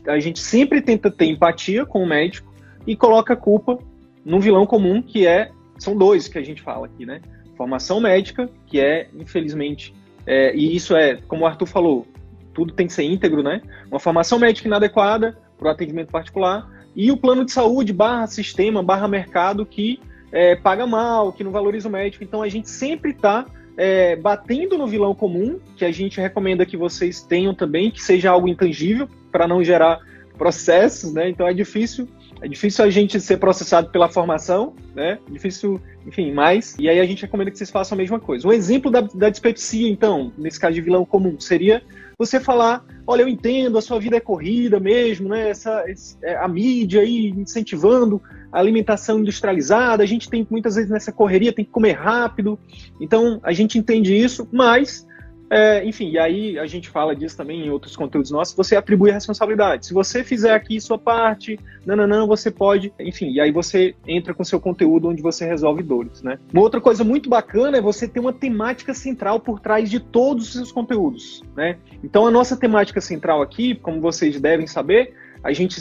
a gente sempre tenta ter empatia com o médico e coloca a culpa no vilão comum, que é. São dois que a gente fala aqui, né? Formação médica, que é, infelizmente, é, e isso é, como o Arthur falou, tudo tem que ser íntegro, né? Uma formação médica inadequada para o atendimento particular e o plano de saúde barra sistema, barra mercado que é, paga mal, que não valoriza o médico. Então a gente sempre está é, batendo no vilão comum, que a gente recomenda que vocês tenham também, que seja algo intangível, para não gerar processos, né? Então é difícil, é difícil a gente ser processado pela formação, né? Difícil, enfim, mais. E aí a gente recomenda que vocês façam a mesma coisa. Um exemplo da, da dispepsia, então, nesse caso de vilão comum, seria você falar, olha, eu entendo, a sua vida é corrida mesmo, né? Essa, é, a mídia aí incentivando a alimentação industrializada, a gente tem muitas vezes nessa correria, tem que comer rápido. Então, a gente entende isso, mas é, enfim, e aí a gente fala disso também em outros conteúdos nossos, você atribui a responsabilidade. Se você fizer aqui sua parte, não, você pode, enfim, e aí você entra com seu conteúdo onde você resolve dores, né? Uma outra coisa muito bacana é você ter uma temática central por trás de todos os seus conteúdos, né? Então a nossa temática central aqui, como vocês devem saber, a gente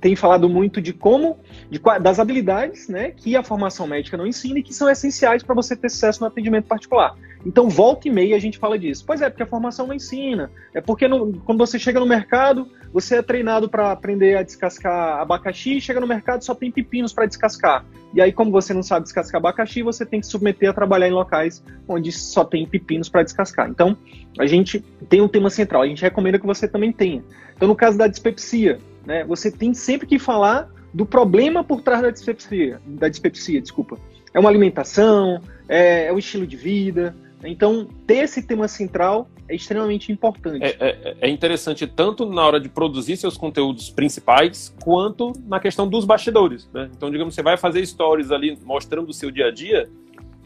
tem falado muito de como, de, das habilidades né, que a formação médica não ensina e que são essenciais para você ter sucesso no atendimento particular. Então, volta e meia a gente fala disso. Pois é, porque a formação não ensina. É porque no, quando você chega no mercado, você é treinado para aprender a descascar abacaxi, chega no mercado só tem pepinos para descascar. E aí, como você não sabe descascar abacaxi, você tem que submeter a trabalhar em locais onde só tem pepinos para descascar. Então, a gente tem um tema central. A gente recomenda que você também tenha. Então, no caso da dispepsia, né, você tem sempre que falar do problema por trás da dispepsia, da dispepsia, desculpa. É uma alimentação, é, é o estilo de vida. Então, ter esse tema central é extremamente importante. É, é, é, interessante tanto na hora de produzir seus conteúdos principais, quanto na questão dos bastidores. Né? Então, digamos, você vai fazer stories ali mostrando o seu dia a dia,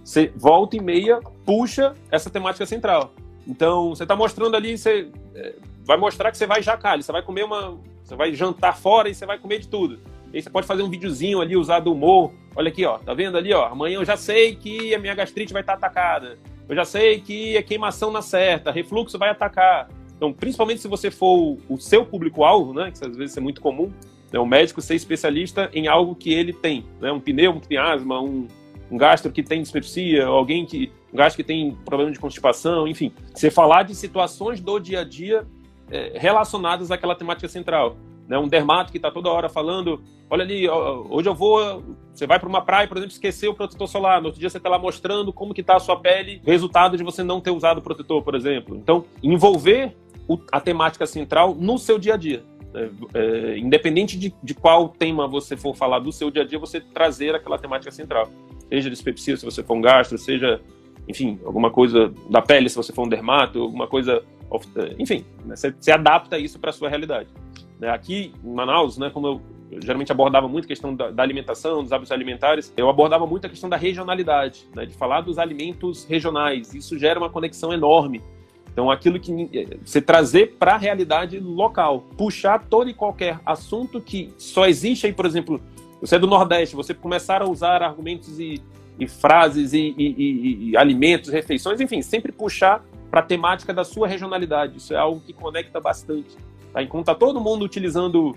você volta e meia, puxa essa temática central. Então, você está mostrando ali, você é, vai mostrar que você vai jacar, você vai comer uma, você vai jantar fora e você vai comer de tudo. E aí você pode fazer um videozinho ali, usar do humor. Olha aqui, ó, tá vendo ali, ó? Amanhã eu já sei que a minha gastrite vai estar atacada. Eu já sei que a queimação na certa, refluxo vai atacar. Então, principalmente se você for o seu público-alvo, né? Que às vezes é muito comum, né, o médico ser especialista em algo que ele tem, né? Um pneu que tem asma, um, um gastro que tem dispepsia, alguém que um gastro que tem problema de constipação, enfim. Você falar de situações do dia a dia relacionadas àquela temática central. Né? Um dermato que está toda hora falando, olha ali, hoje eu vou, você vai para uma praia, por exemplo, esquecer o protetor solar, no outro dia você está lá mostrando como que está a sua pele, resultado de você não ter usado o protetor, por exemplo. Então, envolver a temática central no seu dia a dia. É, é, independente de, de, qual tema você for falar do seu dia a dia, você trazer aquela temática central. Seja dispepsia, se você for um gastro, seja, enfim, alguma coisa da pele, se você for um dermato, alguma coisa enfim, né, você, você, adapta isso para a sua realidade. Né, aqui em Manaus, né, como eu, eu geralmente abordava muito a questão da, da, alimentação, dos hábitos alimentares, eu abordava muito a questão da regionalidade, né, de falar dos alimentos regionais. Isso gera uma conexão enorme. Então, aquilo que eh, você trazer para a realidade local, puxar todo e qualquer assunto que só existe aí, por exemplo, você é do Nordeste, você começar a usar argumentos e, e frases e, e, e, alimentos, refeições, enfim, sempre puxar para a temática da sua regionalidade. Isso é algo que conecta bastante. Tá? Enquanto está todo mundo utilizando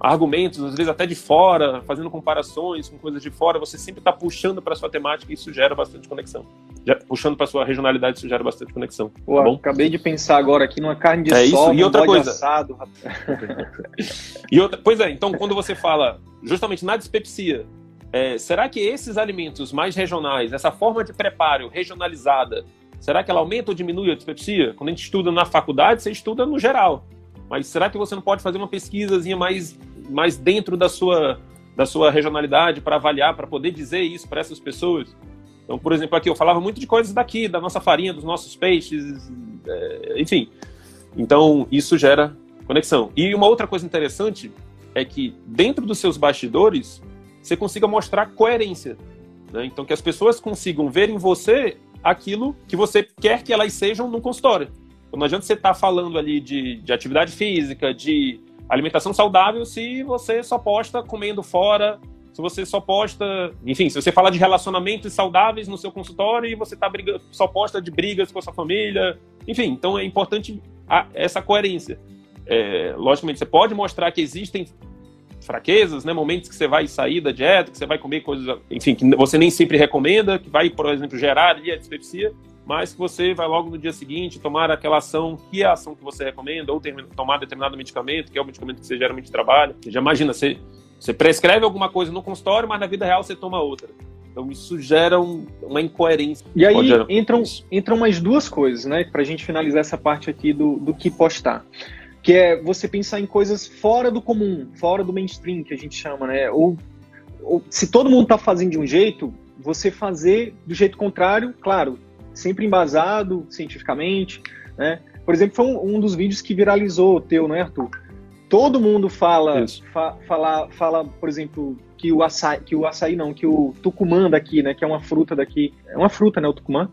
argumentos, às vezes até de fora, fazendo comparações com coisas de fora, você sempre está puxando para sua temática e isso gera bastante conexão. Já, puxando para sua regionalidade, isso gera bastante conexão. Pô, tá bom? Acabei de pensar agora aqui numa carne de é sol, isso. E outra coisa. Assado, e outra, pois é, então quando você fala justamente na dispepsia, é, será que esses alimentos mais regionais, essa forma de preparo regionalizada, Será que ela aumenta ou diminui a dispepsia? Quando a gente estuda na faculdade, você estuda no geral. Mas será que você não pode fazer uma pesquisazinha mais, mais dentro da sua, da sua regionalidade para avaliar, para poder dizer isso para essas pessoas? Então, por exemplo, aqui eu falava muito de coisas daqui, da nossa farinha, dos nossos peixes, é, enfim. Então, isso gera conexão. E uma outra coisa interessante é que dentro dos seus bastidores, você consiga mostrar coerência. Né? Então, que as pessoas consigam ver em você aquilo que você quer que elas sejam no consultório. Então, não adianta você estar tá falando ali de, de atividade física, de alimentação saudável, se você só posta comendo fora, se você só posta, enfim, se você fala de relacionamentos saudáveis no seu consultório e você tá brigando, só posta de brigas com a sua família, enfim, então é importante a, essa coerência. É, logicamente, você pode mostrar que existem fraquezas, né? Momentos que você vai sair da dieta, que você vai comer coisas, enfim, que você nem sempre recomenda, que vai, por exemplo, gerar ali a dispepsia, mas que você vai logo no dia seguinte tomar aquela ação que é a ação que você recomenda, ou ter, tomar determinado medicamento, que é o medicamento que você geralmente trabalha. Você já imagina, você, você prescreve alguma coisa no consultório, mas na vida real você toma outra. Então isso gera um, uma incoerência. E aí entram, entram mais duas coisas, né? Pra gente finalizar essa parte aqui do, do que postar que é você pensar em coisas fora do comum, fora do mainstream, que a gente chama, né? Ou, ou se todo mundo está fazendo de um jeito, você fazer do jeito contrário, claro, sempre embasado cientificamente, né? Por exemplo, foi um, um dos vídeos que viralizou o teu, não é, Arthur? Todo mundo fala, fa, fala, fala, por exemplo, que o açaí, que o açaí não, que o tucumã daqui, né, que é uma fruta daqui, é uma fruta, né, o tucumã?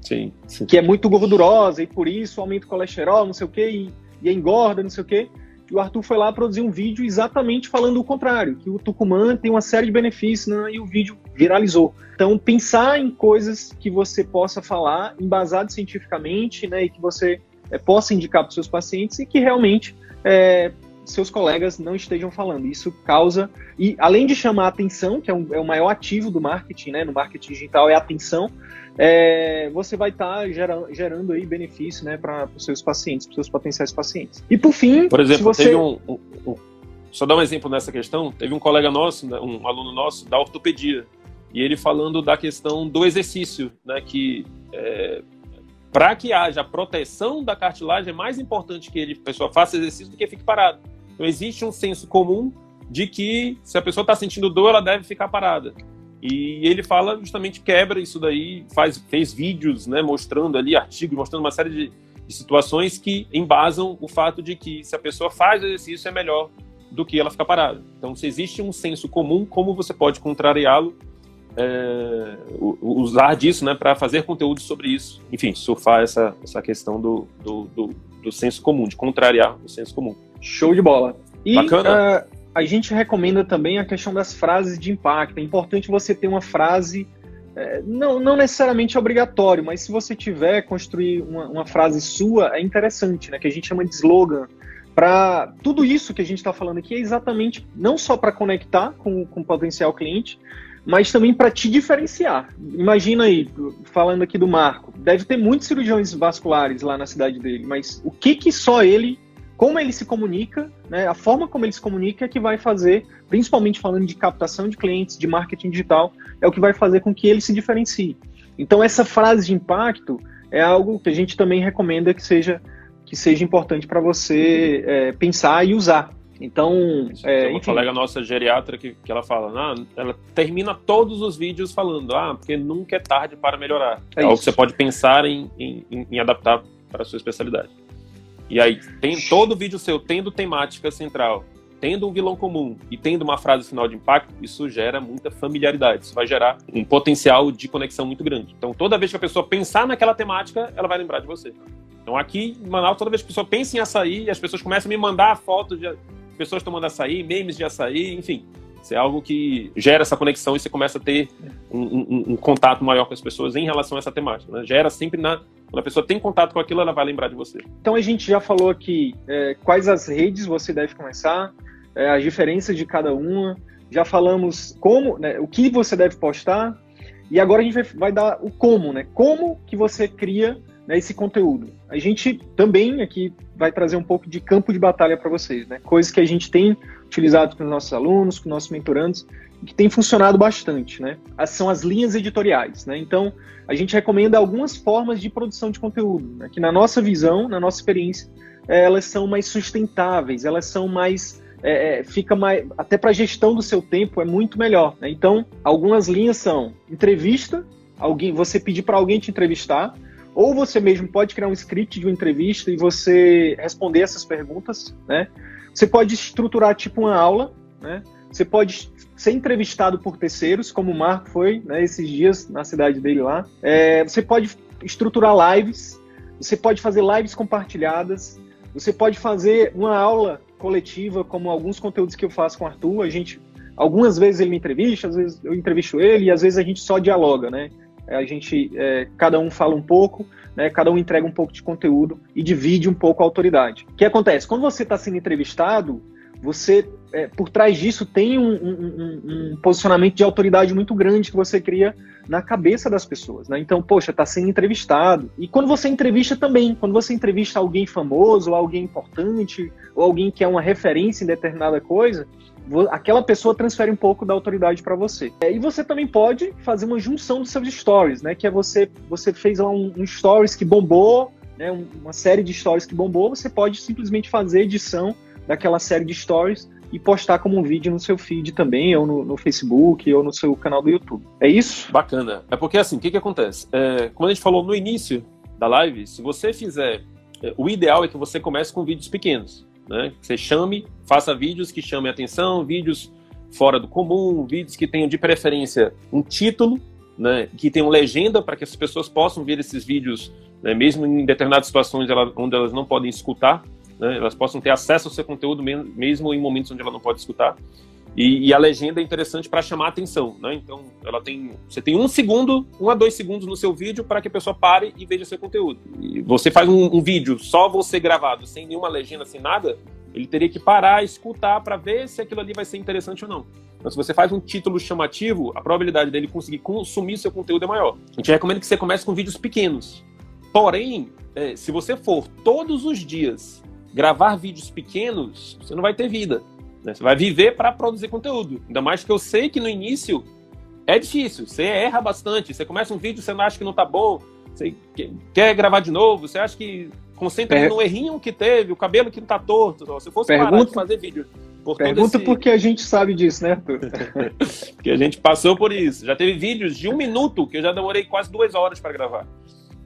sim, sim. que é muito gordurosa e por isso aumenta o colesterol, não sei o quê, e, e engorda, não sei o quê. E o Arthur foi lá produzir um vídeo exatamente falando o contrário, que o Tucumã tem uma série de benefícios né, e o vídeo viralizou. Então, pensar em coisas que você possa falar, embasado cientificamente, né, e que você é, possa indicar para os seus pacientes e que realmente é, seus colegas não estejam falando. Isso causa, e além de chamar a atenção, que é, um, é o maior ativo do marketing, né, no marketing digital é a atenção, é, você vai estar tá gerando, gerando aí benefício né, para os seus pacientes, para os seus potenciais pacientes. E por fim, por exemplo, você... teve um, um, um, só dar um exemplo nessa questão, teve um colega nosso, né, um aluno nosso da ortopedia, e ele falando da questão do exercício, né, que é, para que haja proteção da cartilagem é mais importante que ele, a pessoa faça exercício do que fique parado. Então existe um senso comum de que se a pessoa está sentindo dor, ela deve ficar parada. E ele fala justamente quebra isso daí, faz, fez vídeos, né, mostrando ali artigos, mostrando uma série de, de situações que embasam o fato de que se a pessoa faz exercício é melhor do que ela ficar parada. Então, se existe um senso comum, como você pode contrariá-lo é, usar disso né, para fazer conteúdo sobre isso. Enfim, surfar essa, essa questão do, do, do, do senso comum, de contrariar o senso comum. Show de bola. E Bacana. Uh, a gente recomenda também a questão das frases de impacto. É importante você ter uma frase, é, não, não necessariamente obrigatório, mas se você tiver, construir uma, uma frase sua, é interessante, né? Que a gente chama de slogan para tudo isso que a gente está falando aqui é exatamente não só para conectar com, com o potencial cliente, mas também para te diferenciar. Imagina aí, falando aqui do Marco, deve ter muitos cirurgiões vasculares lá na cidade dele, mas o que que só ele, como ele se comunica, né, a forma como ele se comunica é que vai fazer, principalmente falando de captação de clientes, de marketing digital, é o que vai fazer com que ele se diferencie. Então essa frase de impacto é algo que a gente também recomenda que seja que seja importante para você é, pensar e usar. Então, é, Tem uma enfim. colega nossa geriatra que, que ela fala, ah, ela termina todos os vídeos falando, ah, porque nunca é tarde para melhorar. É, é algo que você pode pensar em, em, em adaptar para a sua especialidade. E aí, tem todo vídeo seu tendo temática central, tendo um vilão comum e tendo uma frase final de impacto, isso gera muita familiaridade. Isso vai gerar um potencial de conexão muito grande. Então, toda vez que a pessoa pensar naquela temática, ela vai lembrar de você. Então, aqui em Manaus, toda vez que a pessoa pensa em açaí, as pessoas começam a me mandar fotos de pessoas tomando açaí, memes de açaí, enfim. Isso é algo que gera essa conexão e você começa a ter um, um, um contato maior com as pessoas em relação a essa temática. Né? Gera sempre na. Quando a pessoa tem contato com aquilo, ela vai lembrar de você. Então a gente já falou aqui é, quais as redes você deve começar, é, as diferenças de cada uma. Já falamos como, né, o que você deve postar. E agora a gente vai, vai dar o como, né? Como que você cria né, esse conteúdo. A gente também aqui vai trazer um pouco de campo de batalha para vocês, né? Coisas que a gente tem utilizado com os nossos alunos, com nossos mentorandos, que tem funcionado bastante, né? As, são as linhas editoriais, né? Então, a gente recomenda algumas formas de produção de conteúdo, né? que na nossa visão, na nossa experiência, é, elas são mais sustentáveis, elas são mais é fica mais até para a gestão do seu tempo é muito melhor. Né? Então, algumas linhas são entrevista, alguém, você pedir para alguém te entrevistar, ou você mesmo pode criar um script de uma entrevista e você responder essas perguntas, né? Você pode estruturar tipo uma aula, né? Você pode ser entrevistado por terceiros, como o Marco foi né, esses dias na cidade dele lá. É, você pode estruturar lives, você pode fazer lives compartilhadas, você pode fazer uma aula coletiva, como alguns conteúdos que eu faço com o Arthur. A gente, algumas vezes ele me entrevista, às vezes eu entrevisto ele, e às vezes a gente só dialoga, né? a gente, é, cada um fala um pouco, né, cada um entrega um pouco de conteúdo e divide um pouco a autoridade. O que acontece? Quando você está sendo entrevistado, você, é, por trás disso, tem um, um, um, posicionamento de autoridade muito grande que você cria na cabeça das pessoas. Né? Então, poxa, está sendo entrevistado. E quando você entrevista também, quando você entrevista alguém famoso, ou alguém importante, ou alguém que é uma referência em determinada coisa, aquela pessoa transfere um pouco da autoridade para você. É, e você também pode fazer uma junção dos seus stories, né? Que é você, você fez lá um, um stories que bombou, né? Uma série de stories que bombou, você pode simplesmente fazer edição daquela série de stories e postar como um vídeo no seu feed também, ou no, no Facebook, ou no seu canal do YouTube. É isso? Bacana. É porque assim, o que, que acontece? É, como a gente falou no início da live, se você fizer. É, o ideal é que você comece com vídeos pequenos. Né? Você chame, faça vídeos que chamem atenção, vídeos fora do comum, vídeos que tenham de preferência um título, né, que tenham legenda para que as pessoas possam ver esses vídeos, né, mesmo em determinadas situações ela, onde elas não podem escutar, né, elas possam ter acesso ao seu conteúdo mesmo em momentos onde ela não pode escutar. E, e a legenda é interessante para chamar a atenção, né? Então, ela tem, você tem um segundo, um a dois segundos no seu vídeo para que a pessoa pare e veja seu conteúdo. E você faz um, um vídeo só você gravado, sem nenhuma legenda, sem nada, ele teria que parar, escutar para ver se aquilo ali vai ser interessante ou não. Então, se você faz um título chamativo, a probabilidade dele conseguir consumir seu conteúdo é maior. A gente recomenda que você comece com vídeos pequenos. Porém, é, se você for todos os dias gravar vídeos pequenos, você não vai ter vida. Né? Você vai viver para produzir conteúdo. Ainda mais que eu sei que no início é difícil. Você erra bastante. Você começa um vídeo, você não acha que não tá bom. Você quer gravar de novo. Você acha que concentra per... no errinho que teve, o cabelo que não tá torto. Se fosse Pergunta... parar de fazer vídeo. Por Pergunta esse... porque a gente sabe disso, né, Arthur? porque a gente passou por isso. Já teve vídeos de um minuto que eu já demorei quase duas horas para gravar.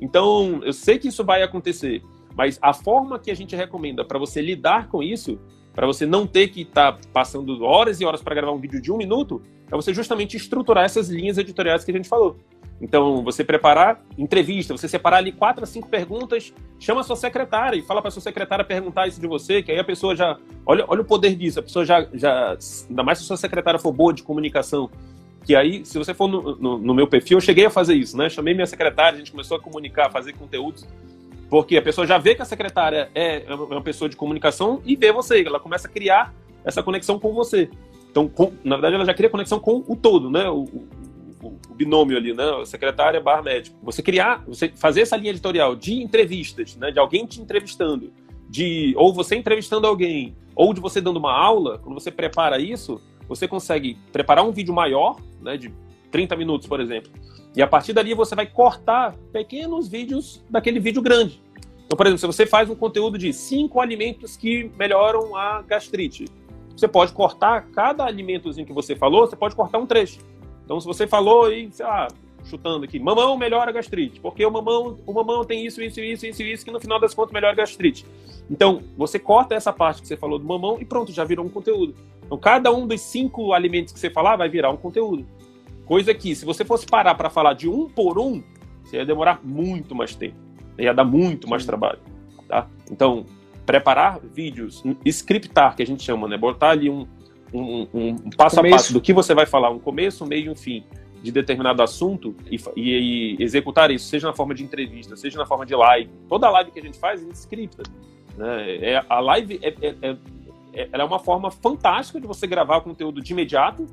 Então, eu sei que isso vai acontecer, mas a forma que a gente recomenda para você lidar com isso para você não ter que estar tá passando horas e horas para gravar um vídeo de um minuto, é você justamente estruturar essas linhas editoriais que a gente falou. Então, você preparar entrevista, você separar ali quatro a cinco perguntas, chama a sua secretária e fala para sua secretária perguntar isso de você, que aí a pessoa já. Olha, olha o poder disso, a pessoa já, já. Ainda mais se a sua secretária for boa de comunicação. Que aí, se você for no, no, no meu perfil, eu cheguei a fazer isso, né? Chamei minha secretária, a gente começou a comunicar, a fazer conteúdos porque a pessoa já vê que a secretária é, é uma pessoa de comunicação e vê você, ela começa a criar essa conexão com você. Então, com, na verdade, ela já cria conexão com o todo, né? O, o, binômio ali, né? Secretária barra médico. Você criar, você fazer essa linha editorial de entrevistas, né? De alguém te entrevistando, de ou você entrevistando alguém, ou de você dando uma aula, quando você prepara isso, você consegue preparar um vídeo maior, né? De 30 minutos, por exemplo e a partir dali você vai cortar pequenos vídeos daquele vídeo grande. Então, por exemplo, se você faz um conteúdo de cinco alimentos que melhoram a gastrite, você pode cortar cada alimentozinho que você falou, você pode cortar um trecho. Então, se você falou e, sei lá, chutando aqui, mamão melhora a gastrite, porque o mamão, o mamão tem isso, isso, isso, isso, isso, que no final das contas melhora a gastrite. Então, você corta essa parte que você falou do mamão e pronto, já virou um conteúdo. Então, cada um dos cinco alimentos que você falar vai virar um conteúdo. Coisa que, se você fosse parar para falar de um por um, você ia demorar muito mais tempo. Ia dar muito mais trabalho. Tá? Então, preparar vídeos, scriptar, que a gente chama, né? Botar ali um, um, um passo começo. a passo do que você vai falar, um começo, um meio e um fim de determinado assunto e, e, e, executar isso, seja na forma de entrevista, seja na forma de live. Toda live que a gente faz, a gente scripta. Né? É, a live é, é, é, é, é uma forma fantástica de você gravar conteúdo de imediato,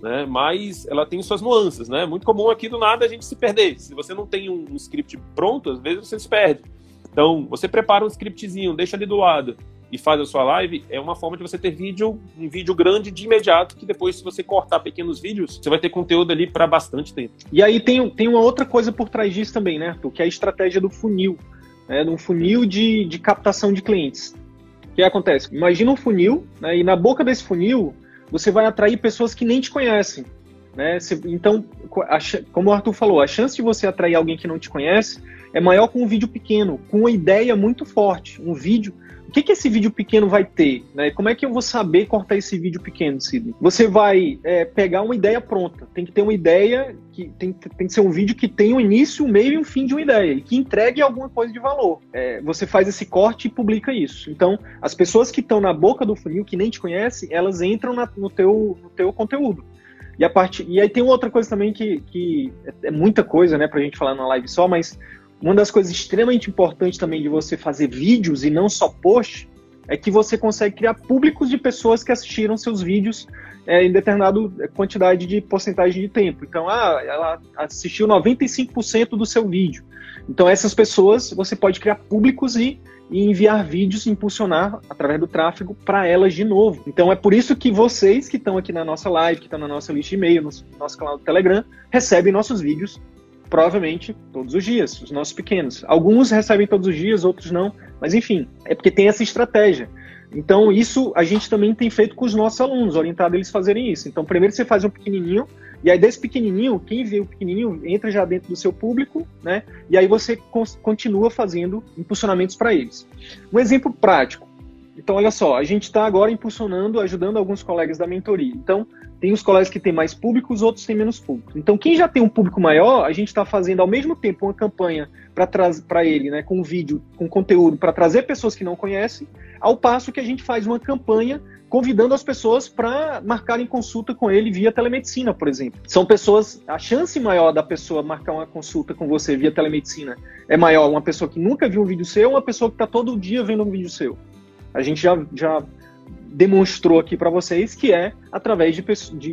né? Mas ela tem suas nuances, né? Muito comum aqui do nada a gente se perder. Se você não tem um, um script pronto, às vezes você se perde. Então, você prepara um scriptzinho, deixa ali do lado e faz a sua live, é uma forma de você ter vídeo, um vídeo grande de imediato, que depois, se você cortar pequenos vídeos, você vai ter conteúdo ali para bastante tempo. E aí tem, tem uma outra coisa por trás disso também, né, Arthur? Que é a estratégia do funil, né? Um funil de, de captação de clientes. O que acontece? Imagina um funil, né, e na boca desse funil você vai atrair pessoas que nem te conhecem. Né? Então, como o Arthur falou, a chance de você atrair alguém que não te conhece é maior com um vídeo pequeno, com uma ideia muito forte. Um vídeo o que, que esse vídeo pequeno vai ter? Né? Como é que eu vou saber cortar esse vídeo pequeno, Sidney? Você vai é, pegar uma ideia pronta. Tem que ter uma ideia, que tem, tem que ser um vídeo que tenha um início, um meio e um fim de uma ideia, e que entregue alguma coisa de valor. É, você faz esse corte e publica isso. Então, as pessoas que estão na boca do funil, que nem te conhecem, elas entram na, no, teu, no teu conteúdo. E, a parte, e aí tem outra coisa também que, que é, é muita coisa, né, pra gente falar numa live só, mas uma das coisas extremamente importantes também de você fazer vídeos e não só post é que você consegue criar públicos de pessoas que assistiram seus vídeos é, em determinada quantidade de porcentagem de tempo. Então, ah, ela assistiu 95% do seu vídeo. Então, essas pessoas você pode criar públicos e, e enviar vídeos, impulsionar através do tráfego para elas de novo. Então, é por isso que vocês que estão aqui na nossa live, que estão na nossa lista de e-mail, no nosso canal do Telegram, recebem nossos vídeos provavelmente todos os dias, os nossos pequenos. Alguns recebem todos os dias, outros não, mas enfim, é porque tem essa estratégia. Então, isso a gente também tem feito com os nossos alunos, orientado eles fazerem isso. Então, primeiro você faz um pequenininho, e aí desse pequenininho, quem vê o pequenininho entra já dentro do seu público, né? E aí você continua fazendo impulsionamentos para eles. Um exemplo prático. Então, olha só, a gente está agora impulsionando, ajudando alguns colegas da mentoria. Então, tem os colegas que têm mais público, os outros têm menos público. Então, quem já tem um público maior, a gente está fazendo ao mesmo tempo uma campanha para ele, né, com vídeo, com conteúdo, para trazer pessoas que não conhecem, ao passo que a gente faz uma campanha convidando as pessoas para marcarem consulta com ele via telemedicina, por exemplo. São pessoas, a chance maior da pessoa marcar uma consulta com você via telemedicina é maior uma pessoa que nunca viu um vídeo seu ou uma pessoa que está todo dia vendo um vídeo seu. A gente já, já demonstrou aqui para vocês que é através de,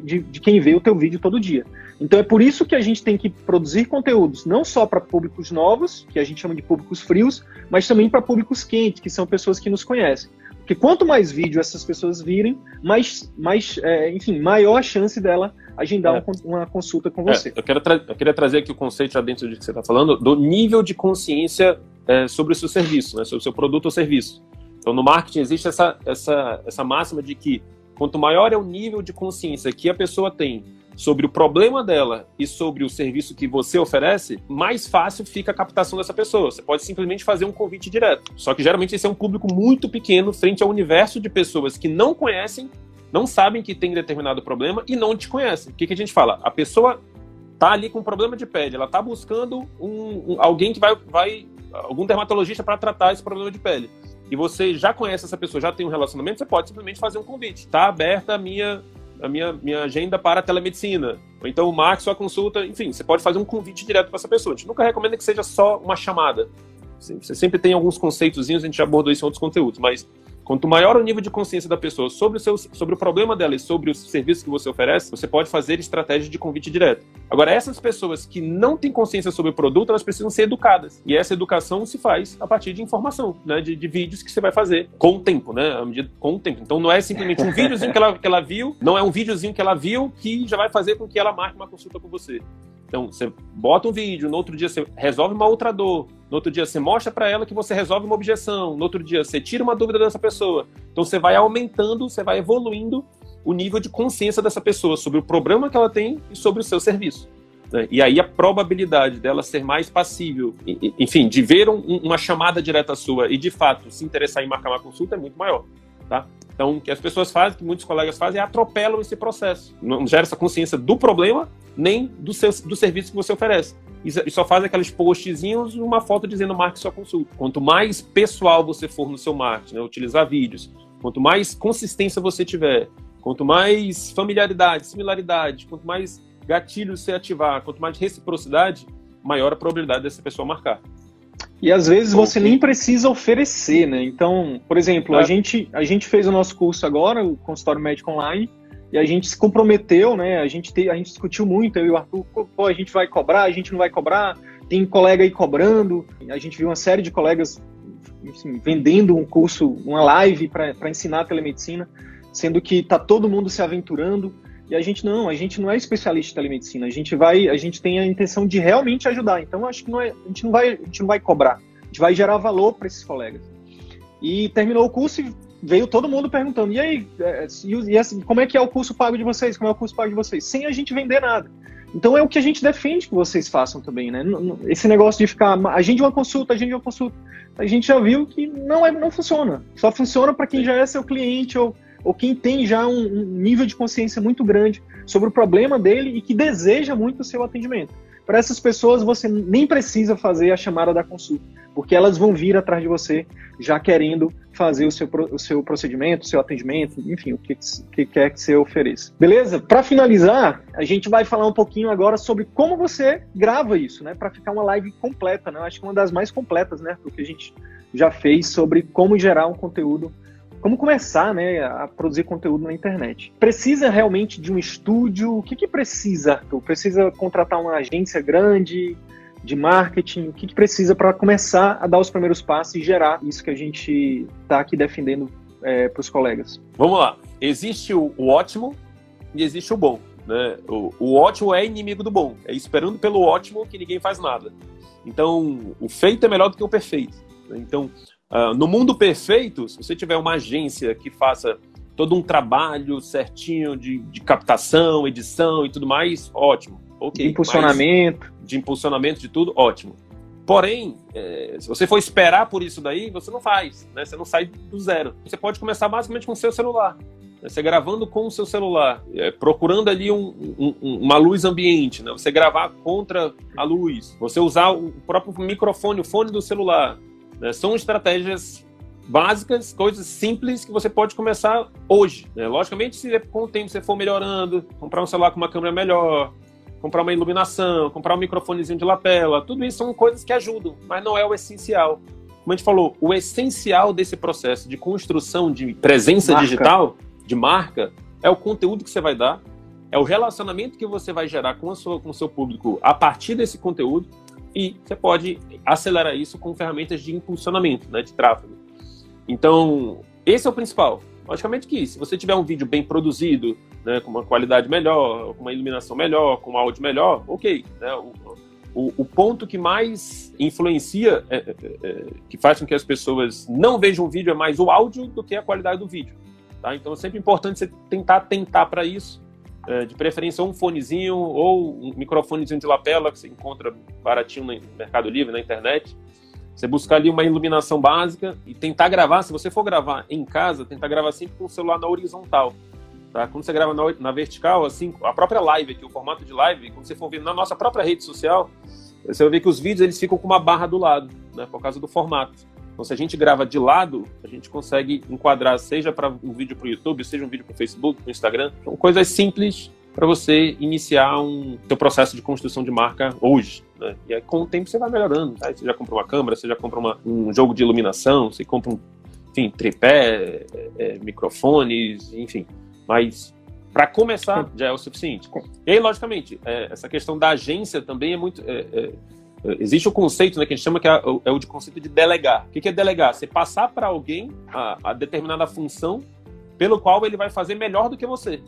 de, de, quem vê o teu vídeo todo dia. Então é por isso que a gente tem que produzir conteúdos não só para públicos novos, que a gente chama de públicos frios, mas também para públicos quentes, que são pessoas que nos conhecem. Porque quanto mais vídeo essas pessoas virem, mais, mais é, enfim, maior a chance dela agendar é. uma consulta com você. É, eu, quero eu queria trazer aqui o conceito já dentro do que você está falando, do nível de consciência é, sobre o seu serviço, né, sobre o seu produto ou serviço. Então, no marketing existe essa, essa, essa máxima de que quanto maior é o nível de consciência que a pessoa tem sobre o problema dela e sobre o serviço que você oferece, mais fácil fica a captação dessa pessoa. Você pode simplesmente fazer um convite direto. Só que geralmente esse é um público muito pequeno frente ao universo de pessoas que não conhecem, não sabem que tem determinado problema e não te conhecem. O que, que a gente fala? A pessoa tá ali com um problema de pele, ela tá buscando um, um alguém que vai, vai algum dermatologista para tratar esse problema de pele. E você já conhece essa pessoa, já tem um relacionamento, você pode simplesmente fazer um convite. Está aberta a minha a minha, minha agenda para a telemedicina. Ou então marque sua consulta. Enfim, você pode fazer um convite direto para essa pessoa. A gente nunca recomenda que seja só uma chamada. Você sempre tem alguns conceitozinhos, a gente já abordou isso em outros conteúdos, mas Quanto maior o nível de consciência da pessoa sobre o, seu, sobre o problema dela e sobre o serviço que você oferece, você pode fazer estratégias de convite direto. Agora, essas pessoas que não têm consciência sobre o produto, elas precisam ser educadas. E essa educação se faz a partir de informação, né? De, de vídeos que você vai fazer com o tempo, né? Com o tempo. Então, não é simplesmente um videozinho que ela, que ela viu, não é um videozinho que ela viu que já vai fazer com que ela marque uma consulta com você. Então, você bota um vídeo, no outro dia você resolve uma outra dor, no outro dia você mostra para ela que você resolve uma objeção, no outro dia você tira uma dúvida dessa pessoa. Então, você vai aumentando, você vai evoluindo o nível de consciência dessa pessoa sobre o problema que ela tem e sobre o seu serviço. Né? E aí a probabilidade dela ser mais passível, enfim, de ver um, uma chamada direta sua e de fato se interessar em marcar uma consulta é muito maior. Tá? Então, o que as pessoas fazem, que muitos colegas fazem, é atropelam esse processo. Não gera essa consciência do problema, nem do, seu, do serviço que você oferece. E só faz aqueles postzinhos uma foto dizendo marque sua consulta. Quanto mais pessoal você for no seu marketing, né, utilizar vídeos, quanto mais consistência você tiver, quanto mais familiaridade, similaridade, quanto mais gatilhos você ativar, quanto mais reciprocidade, maior a probabilidade dessa pessoa marcar. E às vezes você nem precisa oferecer, né? Então, por exemplo, é. a, gente, a gente fez o nosso curso agora, o consultório médico online, e a gente se comprometeu, né? A gente, te, a gente discutiu muito, eu e o Arthur, pô, a gente vai cobrar, a gente não vai cobrar, tem colega aí cobrando, a gente viu uma série de colegas enfim, vendendo um curso, uma live para ensinar telemedicina, sendo que tá todo mundo se aventurando. E a gente não, a gente não é especialista em telemedicina, a gente vai, a gente tem a intenção de realmente ajudar. Então acho que não é, a gente não vai, a gente não vai cobrar, a gente vai gerar valor para esses colegas. E terminou o curso e veio todo mundo perguntando: "E aí, é, e, assim, como é que é o curso pago de vocês? Como é o curso pago de vocês?" Sem a gente vender nada. Então é o que a gente defende que vocês façam também, né? Esse negócio de ficar agende uma consulta, agende uma consulta, a gente já viu que não é, não funciona. Só funciona para quem já é seu cliente ou ou quem tem já um, um nível de consciência muito grande sobre o problema dele e que deseja muito o seu atendimento. Para essas pessoas, você nem precisa fazer a chamada da consulta, porque elas vão vir atrás de você já querendo fazer o seu, o seu procedimento, o seu atendimento, enfim, o que, que quer que você ofereça. Beleza? Para finalizar, a gente vai falar um pouquinho agora sobre como você grava isso, né? Para ficar uma live completa, né? Acho que uma das mais completas, né? Do que a gente já fez sobre como gerar um conteúdo como começar né, a produzir conteúdo na internet. Precisa realmente de um estúdio? O que, que precisa, Arthur? Precisa contratar uma agência grande de marketing? O que, que precisa para começar a dar os primeiros passos e gerar isso que a gente está aqui defendendo é, para os colegas? Vamos lá. Existe o, ótimo e existe o bom. Né? O, o ótimo é inimigo do bom. É esperando pelo ótimo que ninguém faz nada. Então, o feito é melhor do que o perfeito. Então, Uh, no mundo perfeito, se você tiver uma agência que faça todo um trabalho certinho de, de captação, edição e tudo mais, ótimo. Ok. De impulsionamento. de impulsionamento de tudo, ótimo. Porém, é, se você for esperar por isso daí, você não faz, né? Você não sai do zero. Você pode começar basicamente com o seu celular. Né? Você gravando com o seu celular, é, procurando ali um, um, uma luz ambiente, né? Você gravar contra a luz, você usar o próprio microfone, o fone do celular. Né? São estratégias básicas, coisas simples que você pode começar hoje. Né? Logicamente, se com o tempo você for melhorando, comprar um celular com uma câmera melhor, comprar uma iluminação, comprar um microfonezinho de lapela, tudo isso são coisas que ajudam, mas não é o essencial. Como a gente falou, o essencial desse processo de construção de presença marca. digital, de marca, é o conteúdo que você vai dar, é o relacionamento que você vai gerar com, a sua, com o seu público a partir desse conteúdo, e você pode acelerar isso com ferramentas de impulsionamento, né, de tráfego. Então, esse é o principal. Logicamente que se você tiver um vídeo bem produzido, né, com uma qualidade melhor, com uma iluminação melhor, com um áudio melhor, ok. Né, o, o, o, ponto que mais influencia, é, é, é, que faz com que as pessoas não vejam o vídeo é mais o áudio do que a qualidade do vídeo. Tá? Então é sempre importante você tentar tentar para isso. É, de preferência um fonezinho ou um microfonezinho de lapela que você encontra baratinho no Mercado Livre, na internet. Você buscar ali uma iluminação básica e tentar gravar, se você for gravar em casa, tentar gravar sempre com o celular na horizontal. Tá? Quando você grava na, na, vertical, assim, a própria live aqui, o formato de live, quando você for ver na nossa própria rede social, você vai ver que os vídeos eles ficam com uma barra do lado, né, por causa do formato. Então, se a gente grava de lado, a gente consegue enquadrar, seja para um vídeo para o YouTube, seja um vídeo para o Facebook, para o Instagram. São coisas simples para você iniciar um seu processo de construção de marca hoje. Né? E aí, com o tempo você vai melhorando. Tá? Você já compra uma câmera, você já compra uma, um jogo de iluminação, você compra um enfim, tripé, é, é, microfones, enfim. Mas para começar já é o suficiente. E aí, logicamente, é, essa questão da agência também é muito. É, é, existe o conceito né, que a gente chama que é, é o de conceito de delegar. O que é delegar? Você passar para alguém a, a determinada função pelo qual ele vai fazer melhor do que você.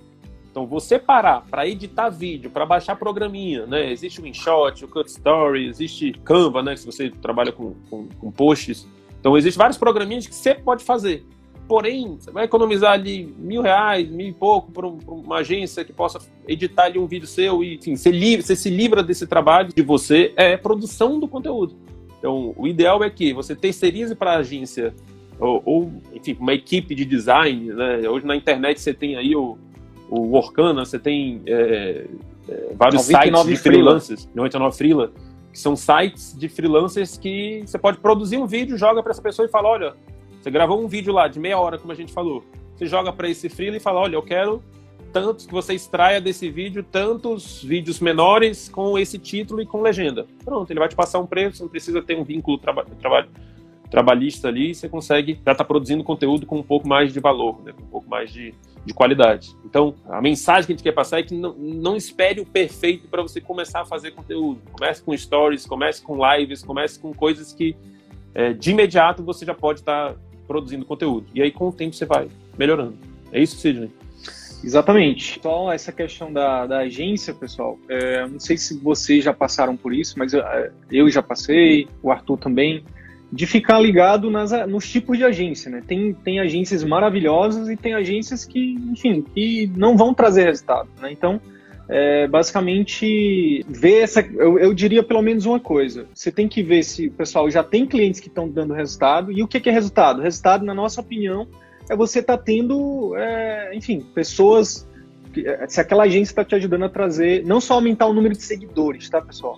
Então, você parar para editar vídeo, para baixar programinha, né? Existe o InShot, o Cut Story, existe Canva, né? Se você trabalha com, com, com posts. Então, existem vários programinhas que você pode fazer. Porém, você vai economizar ali mil reais, mil e pouco, por, um, uma agência que possa editar ali um vídeo seu e, enfim, você, você se livra desse trabalho de você, é produção do conteúdo. Então, o ideal é que você terceirize para a agência ou, ou, enfim, uma equipe de design, né? Hoje na internet você tem aí o, o Workana, você tem é, é, vários sites de freelancers, 99 Freela, que são sites de freelancers que você pode produzir um vídeo, joga para essa pessoa e fala, olha, você gravou um vídeo lá de meia hora, como a gente falou, você joga para esse freela e fala, olha, eu quero tantos que você extraia desse vídeo tantos vídeos menores com esse título e com legenda. Pronto, ele vai te passar um preço, não precisa ter um vínculo traba trabalho trabalhista ali, você consegue já estar tá produzindo conteúdo com um pouco mais de valor, né, com um pouco mais de, de qualidade. Então, a mensagem que a gente quer passar é que não, não espere o perfeito para você começar a fazer conteúdo. Comece com stories, comece com lives, comece com coisas que é, de imediato você já pode estar tá produzindo conteúdo. E aí, com o tempo, você vai melhorando. É isso, Sidney? Exatamente. Só essa questão da, da agência, pessoal, é, não sei se vocês já passaram por isso, mas eu, eu já passei, o Arthur também de ficar ligado nas, nos tipos de agência, né? Tem, tem agências maravilhosas e tem agências que, enfim, que não vão trazer resultado, né? Então, é, basicamente, ver essa. Eu, eu, diria pelo menos uma coisa: você tem que ver se o pessoal já tem clientes que estão dando resultado. E o que, que é resultado? Resultado, na nossa opinião, é você estar tá tendo, é, enfim, pessoas. Se aquela agência está te ajudando a trazer, não só aumentar o número de seguidores, tá, pessoal?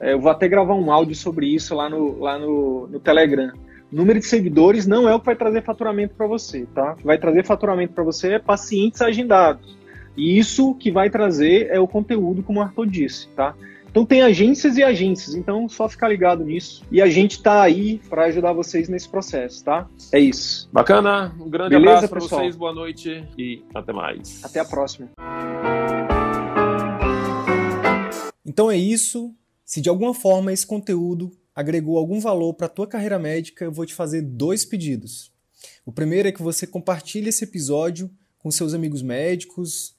É, eu vou até gravar um áudio sobre isso lá no, lá no, no Telegram. número de seguidores não é o que vai trazer faturamento para você, tá? O que vai trazer faturamento para você é pacientes agendados. E isso que vai trazer é o conteúdo, como o Arthur disse, tá? Então tem agências e agências, então só ficar ligado nisso. E a gente está aí para ajudar vocês nesse processo, tá? É isso. Bacana, um grande Beleza, abraço para vocês, boa noite e até mais. Até a próxima. Então é isso. Se de alguma forma esse conteúdo agregou algum valor para a tua carreira médica, eu vou te fazer dois pedidos. O primeiro é que você compartilhe esse episódio com seus amigos médicos,